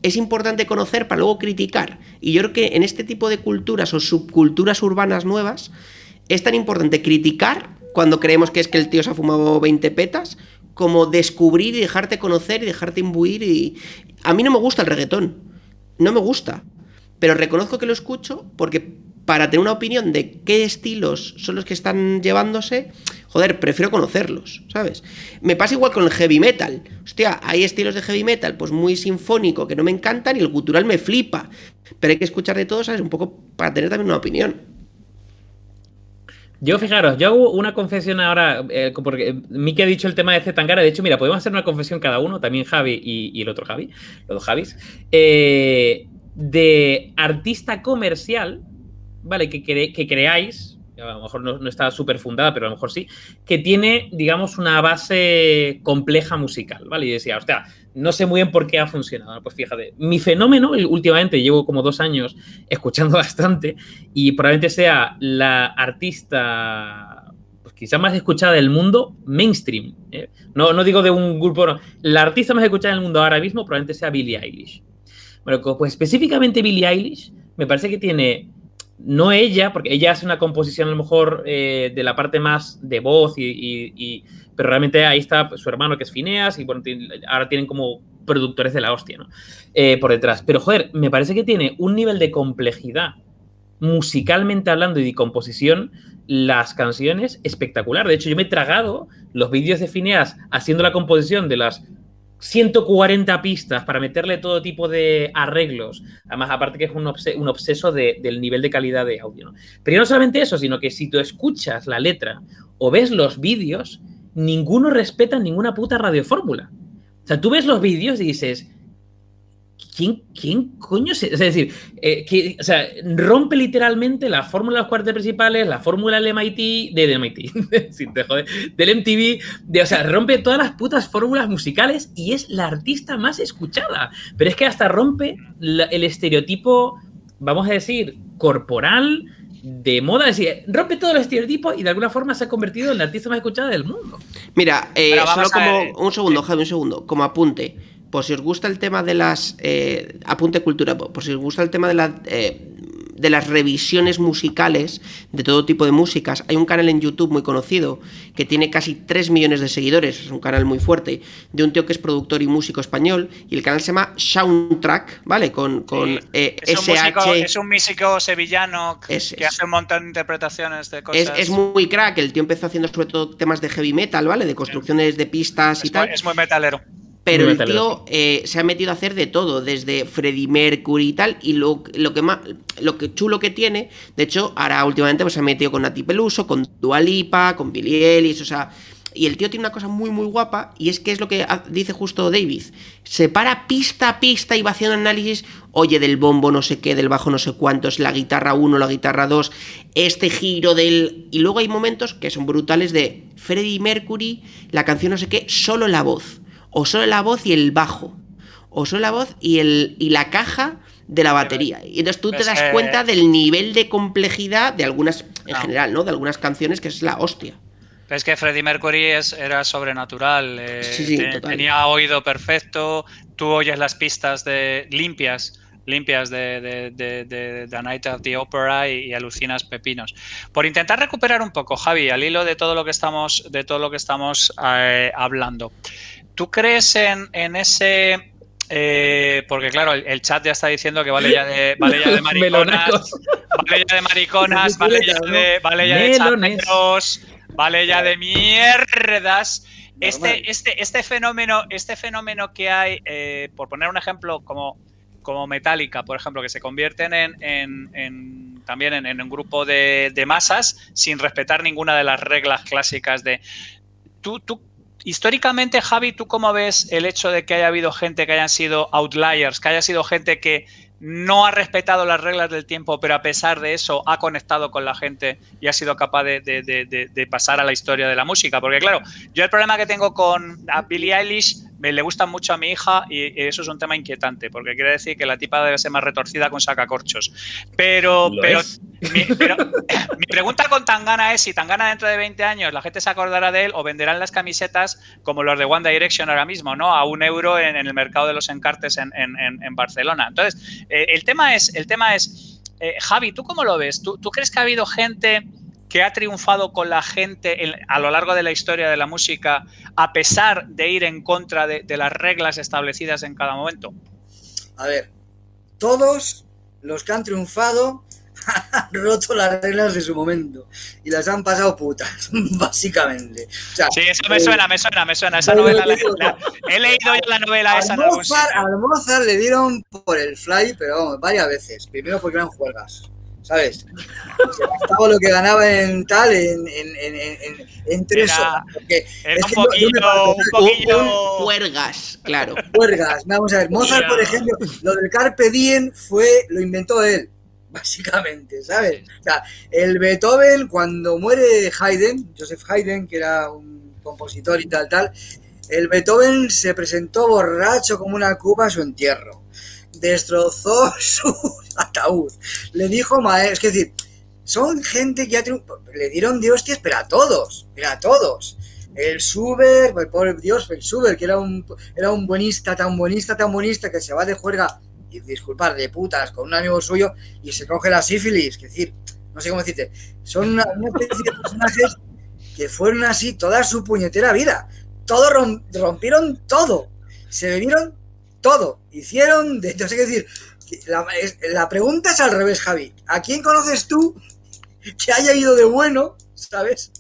es importante conocer para luego criticar. Y yo creo que en este tipo de culturas o subculturas urbanas nuevas, es tan importante criticar cuando creemos que es que el tío se ha fumado 20 petas, como descubrir y dejarte conocer y dejarte imbuir. Y... A mí no me gusta el reggaetón. No me gusta. Pero reconozco que lo escucho porque para tener una opinión de qué estilos son los que están llevándose, joder, prefiero conocerlos, ¿sabes? Me pasa igual con el heavy metal. Hostia, hay estilos de heavy metal pues muy sinfónico que no me encantan y el gutural me flipa. Pero hay que escuchar de todo, ¿sabes? Un poco para tener también una opinión. Yo, fijaros, yo hago una confesión ahora, eh, porque Miki ha dicho el tema de Zetangara. De hecho, mira, podemos hacer una confesión cada uno, también Javi y, el otro Javi, los dos Javis, eh, de artista comercial, ¿vale? Que creáis, a lo mejor no, no está súper fundada, pero a lo mejor sí, que tiene, digamos, una base compleja musical, ¿vale? Y decía, hostia, no sé muy bien por qué ha funcionado. Pues fíjate, mi fenómeno, últimamente llevo como dos años escuchando bastante, y probablemente sea la artista pues, quizá más escuchada del mundo mainstream. ¿eh? No, no digo de un grupo, no. La artista más escuchada del mundo ahora mismo probablemente sea Billie Eilish. Bueno, pues específicamente Billie Eilish me parece que tiene, no ella, porque ella hace una composición a lo mejor eh, de la parte más de voz, y, pero realmente ahí está su hermano que es Phineas y bueno, ahora tienen como productores de la hostia, ¿no? Eh, por detrás. Pero joder, me parece que tiene un nivel de complejidad musicalmente hablando y de composición, las canciones espectacular. De hecho, yo me he tragado los vídeos de Phineas haciendo la composición de las 140 pistas para meterle todo tipo de arreglos. Además, aparte que es un, obse- un obseso de- del nivel de calidad de audio. Pero no solamente eso, sino que si tú escuchas la letra o ves los vídeos, ninguno respeta ninguna puta radiofórmula. O sea, tú ves los vídeos y dices, ¿quién, quién coño se.? Es decir, eh, que, o sea, rompe literalmente la fórmula de los cuartos principales, la fórmula del MIT, de, de MIT, sin te joder, del MTV, de, o sea, rompe todas las putas fórmulas musicales y es la artista más escuchada. Pero es que hasta rompe el estereotipo, vamos a decir, corporal de moda, es decir, rompe todos los estereotipos y de alguna forma se ha convertido en la artista más escuchada del mundo. Mira, eh, solo como un segundo, Javi, un segundo, como apunte por si os gusta el tema de las. Eh, apunte cultura, por si os gusta el tema de la. Eh, de las revisiones musicales de todo tipo de músicas. Hay un canal en YouTube muy conocido que tiene casi 3 millones de seguidores, es un canal muy fuerte, de un tío que es productor y músico español, y el canal se llama Soundtrack, ¿vale? Con, con eh, es, un músico, es, un músico, sevillano que, hace un montón de interpretaciones de cosas. Es, muy crack, el tío empezó haciendo sobre todo temas de heavy metal, ¿vale? De construcciones de pistas y tal. Es muy metalero. Pero el tío eh, se ha metido a hacer de todo, desde Freddie Mercury y tal, y lo, lo, que más, lo que chulo que tiene, de hecho, ahora últimamente pues, se ha metido con Nati Peluso, con Dualipa, con Billy Ellis, o sea, y el tío tiene una cosa muy muy guapa, y es que es lo que dice justo David, se para pista a pista y va haciendo análisis, oye, del bombo no sé qué, del bajo no sé cuánto, es la guitarra 1, la guitarra 2, este giro del... Y luego hay momentos que son brutales de Freddie Mercury, la canción no sé qué, solo la voz o solo la voz y el bajo, o solo la voz y, el, y la caja de la batería. Y entonces tú te das cuenta del nivel de complejidad de algunas, en general, ¿no? De algunas canciones que es la hostia. es que Freddie Mercury es, era sobrenatural. Eh, tenía oído perfecto. Tú oyes las pistas de limpias limpias de, de, The Night of the Opera y, alucinas pepinos. Por intentar recuperar un poco, Javi, al hilo de todo lo que estamos, de todo lo que estamos eh, hablando. ¿Tú crees en, ese eh, porque claro, el, chat ya está diciendo que vale ya de, vale ya de mariconas, vale ya de mariconas, vale ya de, vale ya de vale ya de mierdas. Este, este, este fenómeno, este fenómeno que hay, eh, por poner un ejemplo como, como Metallica, por ejemplo, que se convierten en, también en, un grupo de, de, masas sin respetar ninguna de las reglas clásicas de. ¿Tú, tú históricamente, Javi, ¿tú cómo ves el hecho de que haya habido gente que hayan sido outliers, que haya sido gente que no ha respetado las reglas del tiempo, pero a pesar de eso ha conectado con la gente y ha sido capaz de, pasar a la historia de la música? Porque claro, yo el problema que tengo con Billie Eilish me le gusta mucho a mi hija y eso es un tema inquietante, porque quiere decir que la tipa debe ser más retorcida con sacacorchos. Pero, pero, mi, pero mi, pregunta con Tangana es si Tangana dentro de 20 años la gente se acordará de él o venderán las camisetas como los de One Direction ahora mismo, ¿no? A un euro en, el mercado de los encartes en, Barcelona. Entonces, eh, el tema es, el tema es eh, Javi, ¿tú cómo lo ves? ¿Tú, ¿Tú crees que ha habido gente que ha triunfado con la gente a lo largo de la historia de la música, a pesar de ir en contra de, las reglas establecidas en cada momento? A ver, todos los que han triunfado han roto las reglas de su momento y las han pasado putas, básicamente. sí, eso me eh, suena, me suena, me suena. Esa novela, he leído ya la novela esa. Mozart, al Mozart le dieron por el fly, pero vamos, varias veces. Primero porque eran juegas. ¿Sabes? Se lo que ganaba en tal, en, en, en, en tres horas. un, poquillo, un poquillo... Juergas, claro. Juergas, vamos a ver. Mozart, por ejemplo, lo del Carpe Diem fue, lo inventó él, básicamente, ¿sabes? O sea, el Beethoven, cuando muere Haydn, Joseph Haydn, que era un compositor y tal, tal, el Beethoven se presentó borracho como una cuba a su entierro destrozó su ataúd. Le dijo maestro, es decir, son gente que ya le dieron de hostias, pero a todos, pero a todos. El Suber, el pobre Dios, el Suber, que era un, era un buenista, tan buenista, tan buenista, que se va de juerga, y disculpar, de putas, con un amigo suyo, y se coge la sífilis, es decir, no sé cómo decirte, son una, especie de personajes que fueron así toda su puñetera vida. Todo rompieron todo. Se bebieron todo. Hicieron, de, no sé qué decir, la, pregunta es al revés, Javi. ¿A quién conoces tú que haya ido de bueno, ¿sabes?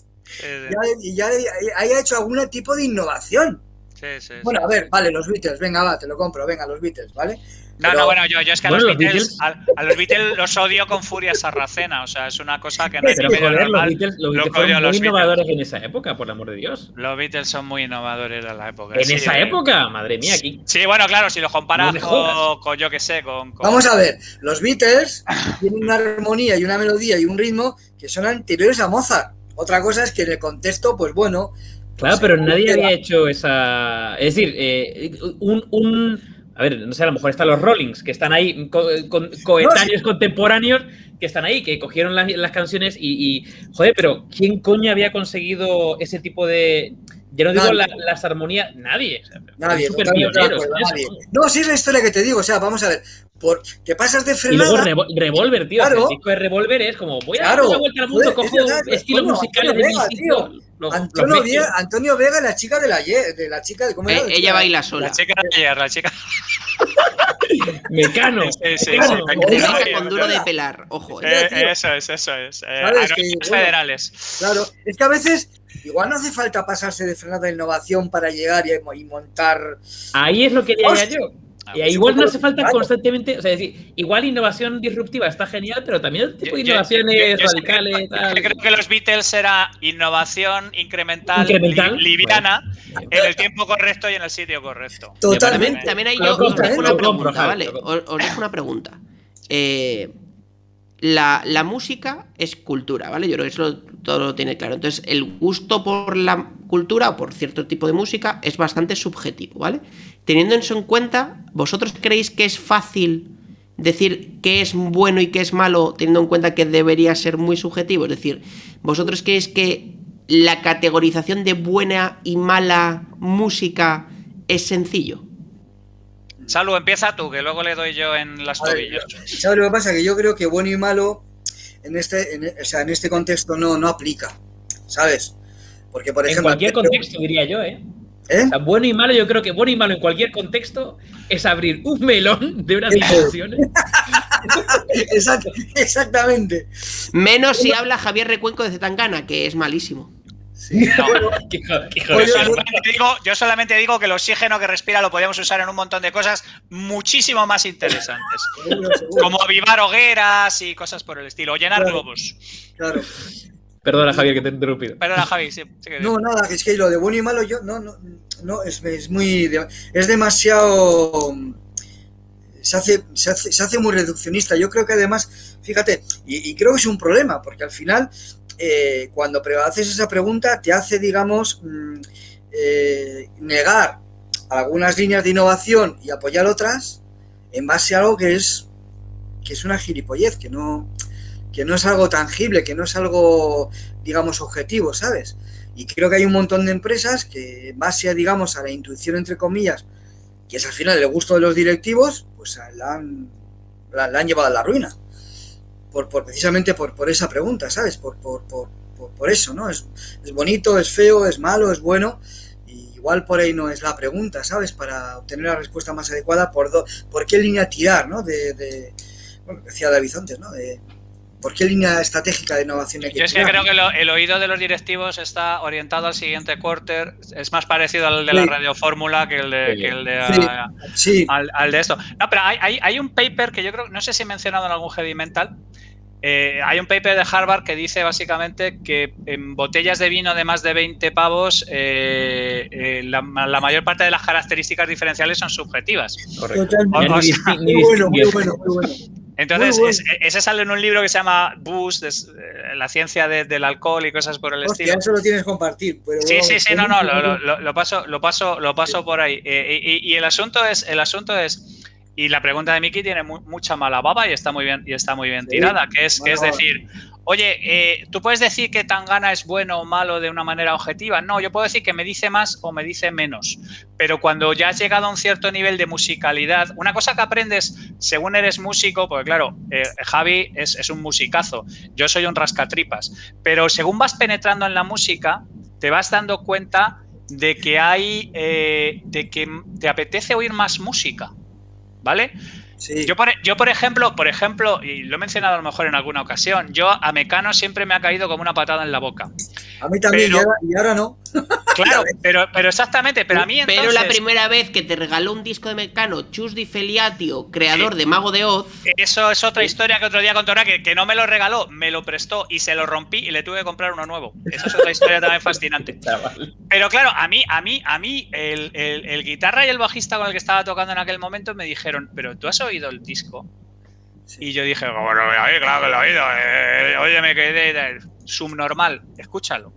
y ya, haya hecho algún tipo de innovación. Sí, sí, bueno, a ver, vale, los Beatles, venga, va, te lo compro, venga, los Beatles, ¿vale? No, Pero- no, bueno, yo, yo es que a, Bueno, los los Beatles, Beatles- a, a los Beatles los odio con furia sarracena. O sea, es una cosa que no hay Pero joder, los. Beatles, los Beatles que fueron muy los innovadores en esa época, por el amor de Dios. Los Beatles son muy innovadores en la época. En sí, esa eh. época, madre mía, aquí. Sí, bueno, claro, si lo comparas No con, yo qué sé, con, con- Vamos a ver, los Beatles tienen una armonía y una melodía y un ritmo que son anteriores a Mozart. Otra cosa es que en el contexto, pues bueno. Claro, pero nadie había hecho esa. Es decir, eh, un, un- A ver, no sé, a lo mejor están los Rollings, que están ahí, co- con- coetáneos contemporáneos, que están ahí, que cogieron las, las canciones y, y, Joder, pero ¿quién coño había conseguido ese tipo de. Ya no digo Nadie. la- las armonías, nadie. o sea, fueron Nadie, pioneros eso. nadie. No, sí es la historia que te digo, o sea, vamos a ver, por, que pasas de Y luego frenada, Revo- Revolver, tío. Claro. El disco de Revolver es como, voy a Claro. dar una vuelta al mundo, cojo estilos musicales de Vega, tío. los- Antonio. Vega, Antonio Vega, la chica de la ye- de la chica de cómo era Eh, La ella baila sola. la chica de ayer, la chica. Mecano. Sí, sí, Mecano. sí, Oye, Rebeca oye, con duro de pelar, ojo. eh. Eh, eso es, eso es. Eh, ¿Sabes? aeronaves Que, bueno, federales. Claro, es que a veces igual no hace falta pasarse de frenada de innovación para llegar y, y montar. Ahí es lo que quería Hostia. yo. Ah, Y pues igual no hace falta constantemente, o sea, es decir, igual innovación disruptiva está genial, pero también otro tipo de innovaciones yo- yo- yo- radicales, yo tal. creo que los Beatles era innovación incremental, Incremental, li- liviana, en el tiempo correcto y en el sitio correcto. Totalmente. También, también hay yo os dejo una pregunta, ¿vale? os dejo una pregunta. Eh, la, la música es cultura, ¿vale? Yo creo que eso todo lo tiene claro. Entonces, el gusto por la cultura o por cierto tipo de música es bastante subjetivo, ¿vale? Teniendo eso en cuenta, ¿vosotros creéis que es fácil decir qué es bueno y qué es malo, teniendo en cuenta que debería ser muy subjetivo? Es decir, ¿vosotros creéis que la categorización de buena y mala música es sencillo? Salud, empieza tú, que luego le doy yo en las ver, tobillas. ¿Sabes lo que pasa? Que yo creo que bueno y malo en este, en, o sea, en este contexto no, no aplica, ¿sabes? Porque, por En ejemplo. cualquier contexto, diría yo, ¿eh? ¿Eh? O sea, bueno y malo, yo creo que bueno y malo en cualquier contexto es abrir un melón de unas dimensiones. Exacto, exactamente. Menos si habla Javier Recuenco de Zetangana, que es malísimo. Qué jo- qué Yo solamente, digo, yo solamente digo que el oxígeno que respira lo podemos usar en un montón de cosas muchísimo más interesantes. Como avivar hogueras y cosas por el estilo. O llenar Claro. globos. claro. Perdona, Javier, que te he interrumpido. Perdona, Javi, sí. sí que- No, nada, que es que lo de bueno y malo yo no, no, no es, es muy es demasiado se hace, se hace se hace muy reduccionista. Yo creo que además, fíjate, y, y creo que es un problema, porque al final eh, cuando haces esa pregunta te hace, digamos, mm, eh, negar algunas líneas de innovación y apoyar otras en base a algo que es que es una gilipollez, que no que no es algo tangible, que no es algo, digamos, objetivo, ¿sabes? Y creo que hay un montón de empresas que, en base a, digamos, a la intuición, entre comillas, que es al final el gusto de los directivos, pues la han, la han llevado a la ruina. Por, por precisamente por, por esa pregunta, ¿sabes? Por, por, por, eso, ¿no? Es, es bonito, es feo, es malo, es bueno. Y igual por ahí no es la pregunta, ¿sabes? Para obtener la respuesta más adecuada, por, do- por qué línea tirar, ¿no? De, de- bueno, decía David antes, ¿no? De, ¿Por qué línea estratégica de innovación hay que Yo es que creo que lo- el oído de los directivos está orientado al siguiente quarter. Es más parecido al de la radiofórmula que el de, Sí. que el de, Sí. Sí, al, al de esto. No, pero hay, hay- hay un paper que yo creo, no sé si he mencionado en algún heavy mental. eh, hay un paper de Harvard que dice básicamente que en botellas de vino de más de 20 pavos, eh, eh, la, la mayor parte de las características diferenciales son subjetivas. Correcto. totalmente. O- sea, Muy bueno, muy bueno, muy bueno. Entonces, es- ese sale en un libro que se llama Boost, eh, la ciencia de- del alcohol y cosas por el Hostia, estilo. eso lo tienes que compartir. Pero Sí, sí, sí, no, no, lo, lo- lo paso, lo paso, lo paso por ahí. Eh, y, y el asunto es, el asunto es, y la pregunta de Miki tiene mu- mucha mala baba y está muy bien, y está muy bien Sí, tirada, que es, que es decir, oye, eh, tú puedes decir que Tangana es bueno o malo de una manera objetiva. No, yo puedo decir que me dice más o me dice menos. Pero cuando ya has llegado a un cierto nivel de musicalidad, una cosa que aprendes según eres músico, porque claro, eh, Javi es, es un musicazo, yo soy un rascatripas, pero según vas penetrando en la música, te vas dando cuenta de que hay, eh, de que te apetece oír más música, ¿vale? Sí. Yo por, yo, por ejemplo, por ejemplo, y lo he mencionado a lo mejor en alguna ocasión, yo a Mecano siempre me ha caído como una patada en la boca. A mí también, Pero- y, ahora, no. Claro, pero, pero exactamente, pero a mí entonces... Pero la primera vez que te regaló un disco de Mecano, Chus Di Feliatio, creador de Mago de Oz, Eso es otra historia que otro día contará, que, que no me lo regaló, me lo prestó y se lo rompí y le tuve que comprar uno nuevo. Eso es otra historia también fascinante. Pero claro, a mí, a mí, a mí, el, el- el guitarra y el bajista con el que estaba tocando en aquel momento me dijeron, pero tú has oído el disco. Y yo dije, bueno, oye, claro que lo he oído. eh, oye, me quedé subnormal, escúchalo.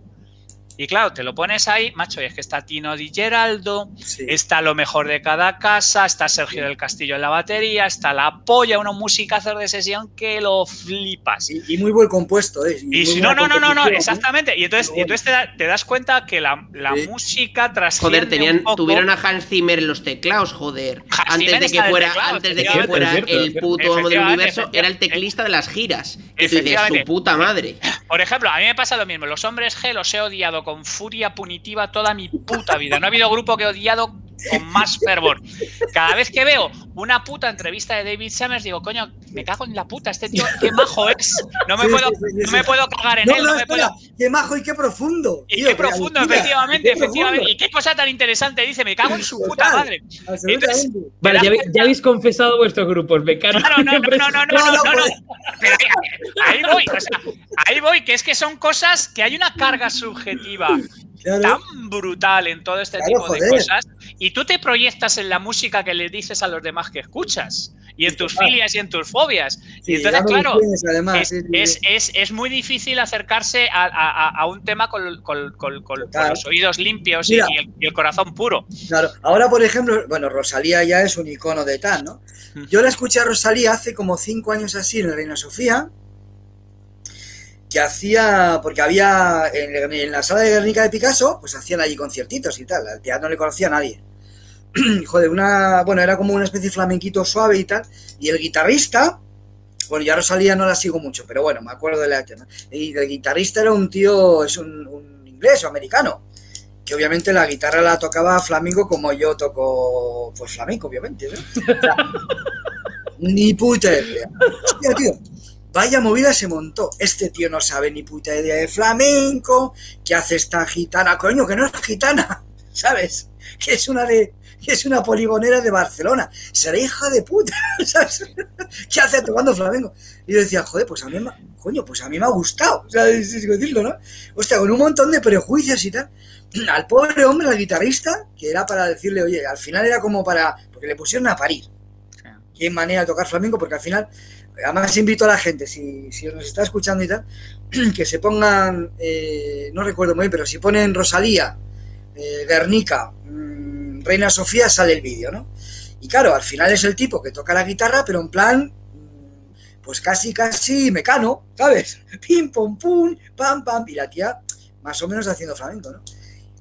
Y claro, te lo pones ahí, macho, y es que está Tino Di Geraldo, Sí. está lo mejor de cada casa, está Sergio del Castillo en la batería, está la polla, unos musicazos de sesión que lo flipas. Y, y muy buen compuesto, ¿eh? Y muy si, buena no, no, no, no, no, ¿eh? exactamente. Y entonces, y entonces te, da- te das cuenta que la, la Sí. música trasciende joder, tenían, un poco. tuvieron a Hans Zimmer en los teclados, joder. Hans Antes Zimmer de que fuera, teclado, antes de que fuera el puto amo del universo, era el teclista de las giras. Que tú dices, Efectivamente. su puta madre. Por ejemplo, a mí me pasa lo mismo. Los hombres G los he odiado con furia punitiva toda mi puta vida. No ha habido grupo que he odiado con más fervor. Cada vez que veo una puta entrevista de David Summers, digo, coño, me cago en la puta. Este tío, qué majo es. No me, Sí, puedo, sí, sí, sí, no me puedo cagar en No, él. no, No me espera, puedo... qué majo y qué profundo. Y tío, qué profundo, efectivamente, Qué efectivamente. profundo. Y qué cosa tan interesante dice, me cago en su puta Total. madre. Vale, ya, habéis- cuenta? ya habéis confesado vuestros grupos, Mecano. Claro, no, no, no, no, no, no, No, no, no, no. pues- Pero ahí, ahí voy, o sea, ahí voy, que es que son cosas que hay una carga subjetiva Claro. tan brutal en todo este Claro, tipo de joder. cosas y tú te proyectas en la música que le dices a los demás que escuchas y en tus filias y en tus fobias. Sí, y entonces, claro, además, es, es, es- es muy difícil acercarse a, a- a- un tema con, con- los oídos limpios y, Mira. y el, y el corazón puro. Claro, ahora por ejemplo, bueno, Rosalía ya es un icono de tal, ¿no? Yo la escuché a Rosalía hace como cinco años así en el Reina Sofía, que hacía, porque había en, en la sala de Guernica de Picasso, pues hacían allí conciertitos y tal, al teatro no le conocía a nadie. Joder, una, bueno, era como una especie de flamenquito suave y tal, y el guitarrista, bueno, ya Rosalía no la sigo mucho, pero bueno, me acuerdo de la tema. Y el guitarrista era un tío, es un, inglés o americano, que obviamente la guitarra la tocaba flamenco como yo toco pues flamenco, obviamente, ¿no? Ni puta idea. Vaya movida se montó. Este tío no sabe ni puta idea de flamenco, que hace esta gitana, coño, que no es gitana, ¿sabes? Que es una de que es una poligonera de Barcelona. Será hija de puta, ¿sabes? ¿Qué hace tocando flamenco? Y yo decía, joder, pues a mí, me, coño, pues a mí me ha gustado, ¿sabes? Sí, sí, decirlo, ¿no? Hostia, con un montón de prejuicios y tal. Al pobre hombre, al guitarrista, que era para decirle, oye, al final era como para, porque le pusieron a parir. Qué manera de tocar flamenco, porque al final, además invito a la gente, si, si nos está escuchando y tal, que se pongan, eh, no recuerdo muy bien, pero si ponen Rosalía, eh, Guernica, Reina Sofía, sale el vídeo, ¿no? Y claro, al final es el tipo que toca la guitarra, pero en plan, pues casi, casi mecano, ¿sabes? Pim, pum, pum, pam, pam, y la tía más o menos haciendo flamenco, ¿no?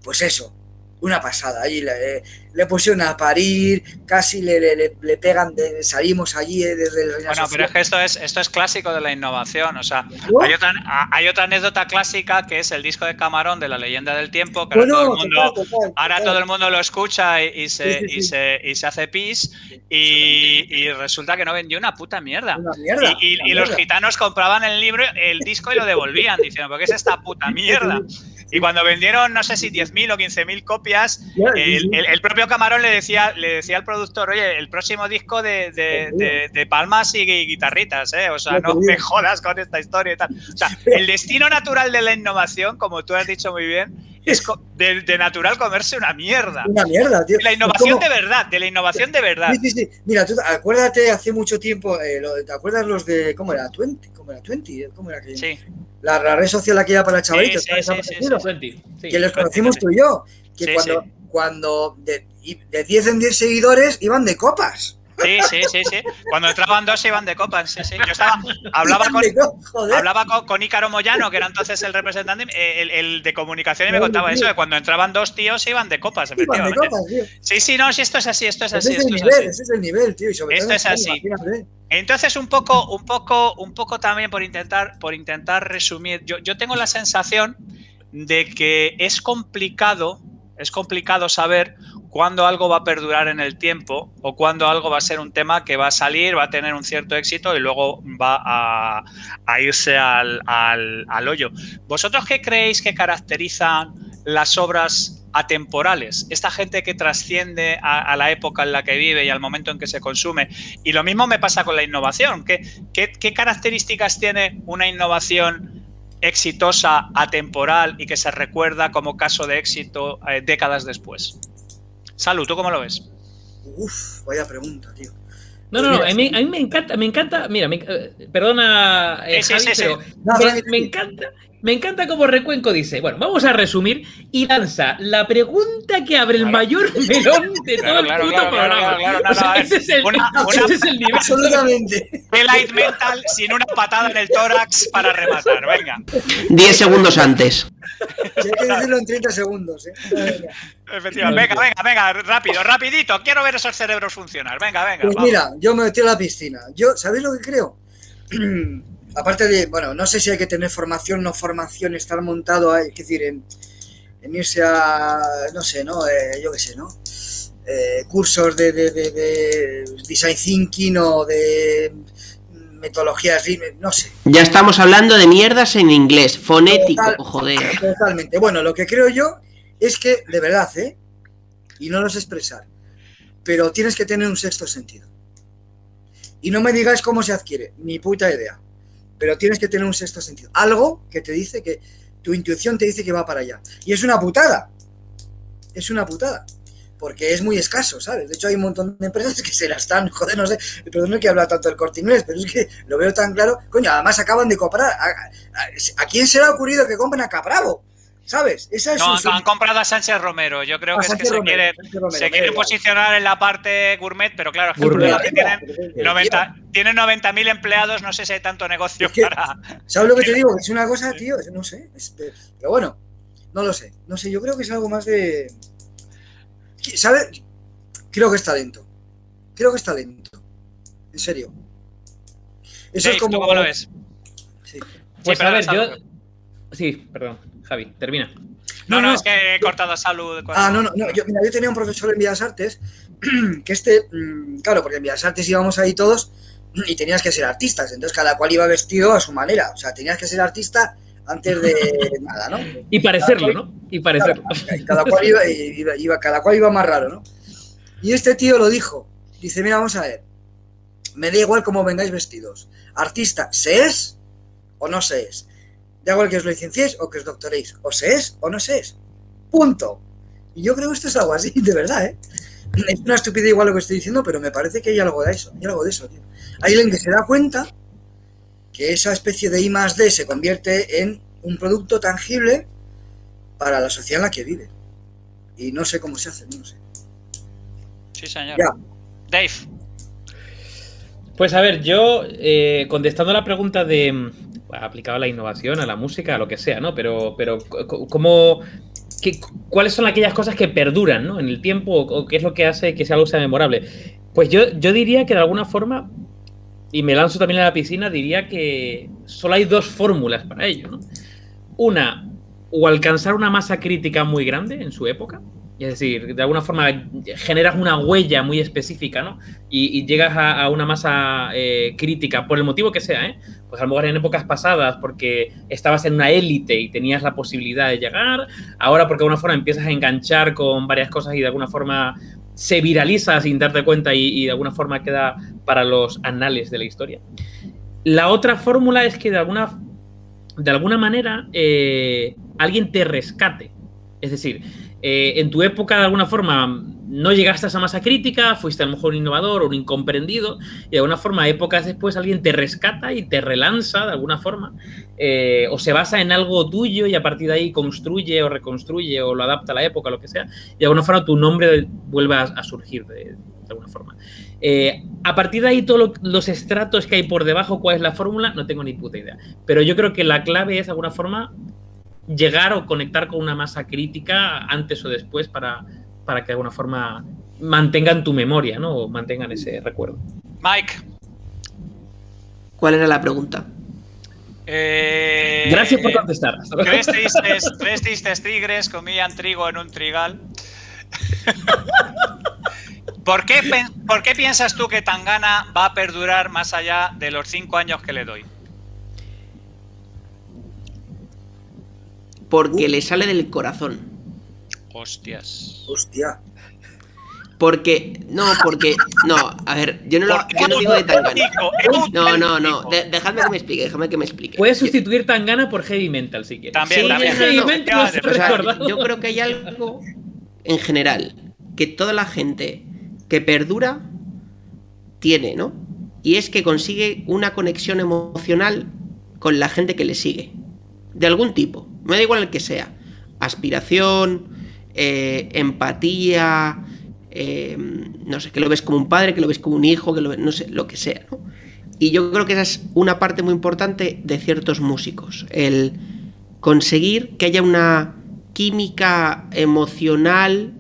Pues eso, una pasada. Allí le, le pusieron a parir, casi le, le, le- le pegan, de- salimos allí eh, desde el Reina Bueno, Sofía. pero es que esto es, esto es clásico de la innovación. O sea, hay otra, hay otra anécdota clásica que es el disco de Camarón de la leyenda del tiempo, que Bueno, ahora todo el mundo, total, total, ahora total. todo el mundo lo escucha y, y se, Sí, sí, y sí. se, y se hace pis y, y resulta que no vendió una puta mierda. Una mierda. Y, una y los mierda. gitanos compraban el libro, el disco y lo devolvían, diciendo, ¿por qué es esta puta mierda? Y cuando vendieron, no sé si 10.000 o 15.000 copias, el, el- el propio Camarón le decía, le decía al productor, oye, el próximo disco de, de- de- de palmas y gui- guitarritas, ¿eh? O sea, no me jodas con esta historia y tal. O sea, el destino natural de la innovación, como tú has dicho muy bien, es de, de natural comerse una mierda. Una mierda, tío. La innovación de verdad, de la innovación de verdad. Sí, sí, sí. Mira, tú acuérdate hace mucho tiempo, eh, lo- ¿te acuerdas los de, ¿cómo era? ¿20? ¿Cómo era? ¿20? ¿Cómo era aquello? Sí, La, la red social aquella para chavalitos. sí, sí, que los conocimos tú y yo. Que Sí, cuando, sí. Cuando de, de 10 en 10 seguidores iban de copas. sí, sí, sí, sí. Cuando entraban dos iban de copas, sí, sí. Yo estaba, hablaba con. Hablaba con, con Ícaro Moyano, que era entonces el representante, eh, el, el de comunicación, y me contaba eso, de cuando entraban dos tíos iban de copas, Iban de efectivamente. copas, tío. Sí, sí, no, sí, esto es así, esto es Ese así, es el esto es nivel, así. ese es el nivel, tío. Y sobre Esto todo es así. imagínate. Entonces, un poco, un poco, un poco también por intentar, por intentar resumir, yo, yo tengo la sensación de que es complicado, es complicado saber cuándo algo va a perdurar en el tiempo o cuándo algo va a ser un tema que va a salir, va a tener un cierto éxito y luego va a, irse al, hoyo. ¿Vosotros qué creéis que caracterizan las obras atemporales, esta gente que trasciende a, la época en la que vive y al momento en que se consume. Y lo mismo me pasa con la innovación. ¿Qué, qué, características tiene una innovación exitosa, atemporal y que se recuerda como caso de éxito eh, décadas después? Salud, ¿tú cómo lo ves? Uf, vaya pregunta, tío. No, no, no, a mí, me encanta, me encanta, mira, eh, perdona, eh, me, encanta me encanta como Recuenco dice, bueno, vamos a resumir y lanza la pregunta que abre el mayor melón de todo el puto programa. ese es el, nivel. Absolutamente. light mental sin una patada en el tórax para rematar, venga. 10 segundos antes. hay que decirlo en 30 segundos, ¿eh? Efectivamente. Venga, venga, venga, rápido, rapidito. Quiero ver esos cerebros funcionar. Venga, venga. Pues mira, yo me metí a la piscina. Yo, ¿sabéis lo que creo? aparte de, bueno, no sé si hay que tener formación, no formación, estar montado, es decir, en, irse a, no sé, ¿no? Eh, yo qué sé, ¿no? Eh, cursos de, design thinking o de metodologías, no sé. Ya estamos hablando de mierdas en inglés, fonético, joder. Totalmente. Bueno, lo que creo yo es que, de verdad, ¿eh? Y no lo sé expresar, pero tienes que tener un sexto sentido. Y no me digáis cómo se adquiere, ni puta idea pero tienes que tener un sexto sentido. Algo que te dice que tu intuición te dice que va para allá. Y es una putada. Es una putada. Porque es muy escaso, ¿sabes? De hecho, hay un montón de empresas que se la están, joder, no sé, pero no que hablar tanto del corte inglés, pero es que lo veo tan claro. Coño, además acaban de comprar. ¿A, quién se le ha ocurrido que compren a Capravo? ¿Sabes? no, han comprado a Sánchez Romero. Yo creo que es que se quieren quiere, posicionar en la parte gourmet, pero claro, tienen 90.000 empleados, no sé si hay tanto negocio para. ¿Sabes lo que te digo? Es una cosa, tío, no sé. pero bueno, no lo sé. No sé, yo creo que es algo más de. ¿Sabes? Creo que es talento. Creo que es talento. En serio. Eso es como. ¿Cómo lo ves? Sí. Pues a ver, yo. Sí, perdón. Javi, termina. No, no, es que he cortado salud. Ah, no, no, Yo, mira, yo tenía un profesor en Bellas Artes que este, mm, claro, porque en Bellas Artes íbamos ahí todos y tenías que ser artistas, entonces cada cual iba vestido a su manera, o sea, tenías que ser artista antes de nada, ¿no? Y parecerlo, ¿no? Y parecerlo. cada, cual iba, cada cual iba más raro, ¿no? Y este tío lo dijo, dice, mira, vamos a ver, me da igual cómo vengáis vestidos, artista, ¿se es o no se es? Da igual que os licenciéis o que os doctoréis. O se es o no se es. Punto. Y yo creo que esto es algo así, de verdad, ¿eh? Es una estupidez igual lo que estoy diciendo, pero me parece que hay algo de eso. Hay algo de eso, tío. Hay alguien que se da cuenta que esa especie de I más D se convierte en un producto tangible para la sociedad en la que vive. Y no sé cómo se hace, no sé. Sí, señor. Ya. Dave. Pues a ver, yo, eh, contestando a la pregunta de aplicado a la innovación, a la música, a lo que sea, ¿no? Pero, pero ¿cómo, qué, ¿cuáles son aquellas cosas que perduran ¿no? en el tiempo o, qué es lo que hace que sea algo sea memorable? Pues yo, yo diría que de alguna forma, y me lanzo también a la piscina, diría que solo hay dos fórmulas para ello, ¿no? Una, o alcanzar una masa crítica muy grande en su época, es decir, de alguna forma generas una huella muy específica, ¿no? Y, llegas a, una masa eh, crítica, por el motivo que sea, ¿eh? Pues a lo mejor en épocas pasadas porque estabas en una élite y tenías la posibilidad de llegar, ahora porque de alguna forma empiezas a enganchar con varias cosas y de alguna forma se viraliza sin darte cuenta y, de alguna forma queda para los anales de la historia. La otra fórmula es que de alguna, de alguna manera eh, alguien te rescate. Es decir, eh, en tu época, de alguna forma, no llegaste a esa masa crítica, fuiste a lo mejor un innovador o un incomprendido, y de alguna forma, épocas después, alguien te rescata y te relanza de alguna forma, eh, o se basa en algo tuyo y a partir de ahí construye o reconstruye o lo adapta a la época, lo que sea, y de alguna forma tu nombre vuelve a, surgir de, alguna forma. Eh, a partir de ahí, todos los estratos que hay por debajo, ¿cuál es la fórmula? No tengo ni puta idea. Pero yo creo que la clave es, de alguna forma, llegar o conectar con una masa crítica antes o después para, para que de alguna forma mantengan tu memoria, ¿no? O mantengan ese recuerdo. Mike. ¿Cuál era la pregunta? Eh, Gracias por contestar. Tres tristes, tigres comían trigo en un trigal. ¿Por qué, ¿Por qué piensas tú que Tangana va a perdurar más allá de los cinco años que le doy? Porque le sale del corazón. Hostias. Hostia. Porque, no, porque, no, a ver, yo no, lo, yo no digo de Tangana. No, no, no, dejadme que me explique, déjame que me explique. Puedes sustituir Tangana por Heavy Mental si quieres. También, también. Heavy Mental o sea, yo creo que hay algo en general que toda la gente que perdura tiene, ¿no? Y es que consigue una conexión emocional con la gente que le sigue. De algún tipo. Me da igual el que sea. Aspiración, eh, empatía, eh, no sé, que lo ves como un padre, que lo ves como un hijo, que lo ves, no sé, lo que sea, ¿no? Y yo creo que esa es una parte muy importante de ciertos músicos, el conseguir que haya una química emocional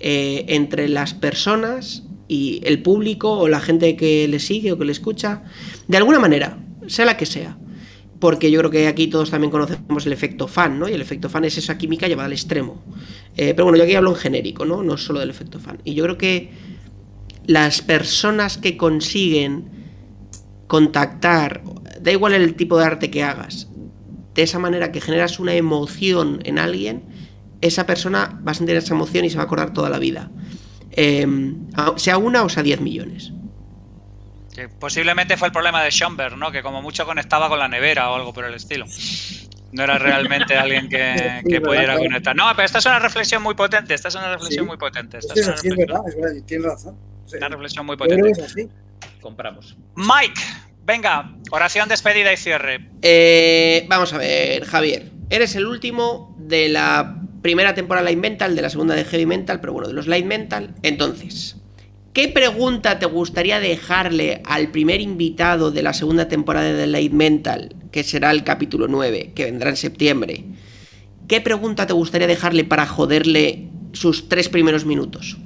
eh, entre las personas y el público o la gente que le sigue o que le escucha, de alguna manera, sea la que sea porque yo creo que aquí todos también conocemos el efecto fan, ¿no? Y el efecto fan es esa química llevada al extremo. Eh, pero bueno, yo aquí hablo en genérico, ¿no? No solo del efecto fan. Y yo creo que las personas que consiguen contactar, da igual el tipo de arte que hagas, de esa manera que generas una emoción en alguien, esa persona va a sentir esa emoción y se va a acordar toda la vida. Eh, sea una o sea diez millones. Que posiblemente fue el problema de Schomberg, ¿no? Que como mucho conectaba con la nevera o algo por el estilo. No era realmente alguien que, pudiera conectar. No, pero esta es una reflexión muy potente. Esta es una reflexión muy potente. Esta es, es, verdad, es verdad, tienes razón. Una reflexión muy potente. Compramos. Mike, venga, oración, despedida y cierre. Eh, vamos a ver, Javier. Eres el último de la primera temporada Light Mental, de la segunda de Heavy Mental, pero bueno, de los Light Mental. Entonces, ¿Qué pregunta te gustaría dejarle al primer invitado de la segunda temporada de Light Mental, que será el capítulo 9, que vendrá en septiembre? ¿Qué pregunta te gustaría dejarle para joderle sus tres primeros minutos?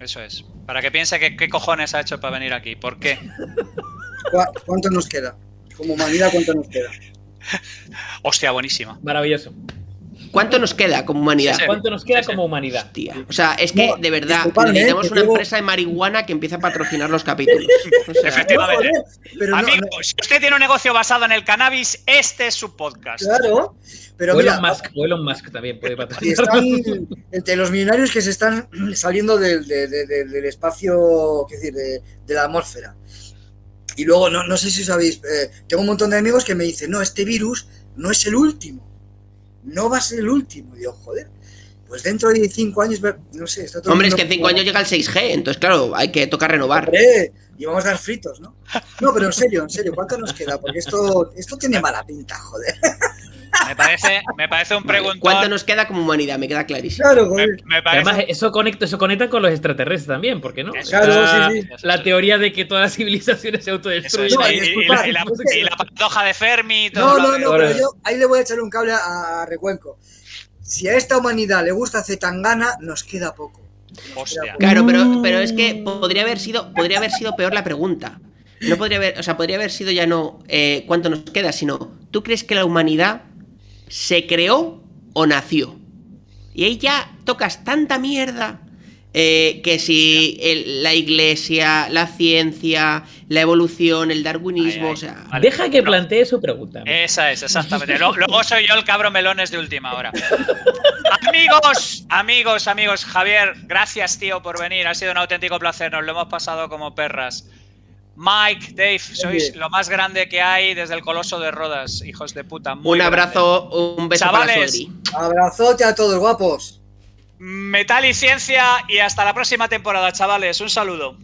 Eso es. Para que piense que qué cojones ha hecho para venir aquí. ¿Por qué? ¿Cuánto nos queda? Como humanidad, ¿cuánto nos queda? Hostia, buenísima. Maravilloso. ¿Cuánto nos queda como humanidad? ¿Cuánto nos queda como humanidad? O sea, es que de verdad necesitamos una empresa de marihuana que empiece a patrocinar los capítulos. Efectivamente. Amigos, si usted tiene un negocio basado en el cannabis, este es su podcast. Claro. Pero Elon, Musk, Elon Musk también puede patrocinar. entre los millonarios que se están saliendo del, espacio, qué decir, de, la atmósfera. Y luego, no, no sé si sabéis, eh, tengo un montón de amigos que me dicen, no, este virus no es el último no va a ser el último. Y digo, joder, pues dentro de cinco años, no sé, está todo Hombre, es que en cinco años llega el 6G, entonces claro, hay que tocar renovar. y vamos a dar fritos, ¿no? No, pero en serio, en serio, ¿cuánto nos queda? Porque esto, esto tiene mala pinta, joder. Me parece, me parece un preguntón. ¿Cuánto nos queda como humanidad? Me queda clarísimo. Claro, Además, eso conecta, eso conecta con los extraterrestres también, ¿por qué no? Claro, sí, sí. La teoría de que todas las civilizaciones se autodestruyen. y, la, paradoja de Fermi. Todo no, no, no, pero yo ahí le voy a echar un cable a, Recuenco. Si a esta humanidad le gusta Zetangana, nos queda poco. Hostia. Claro, pero, pero es que podría haber sido, podría haber sido peor la pregunta. No podría haber, o sea, podría haber sido ya no eh, cuánto nos queda, sino ¿tú crees que la humanidad se creó o nació. Y ahí ya tocas tanta mierda eh, que si la iglesia, la ciencia, la evolución, el darwinismo, o sea... Deja que plantee su pregunta. Esa es, exactamente. Luego soy yo el cabro melones de última hora. amigos, amigos, amigos, Javier, gracias tío por venir. Ha sido un auténtico placer, nos lo hemos pasado como perras. Mike, Dave, sois lo más grande que hay desde el Coloso de Rodas, hijos de puta. Un abrazo, un beso Chavales, para Abrazote a todos, guapos. Metal y ciencia y hasta la próxima temporada, chavales. Un saludo.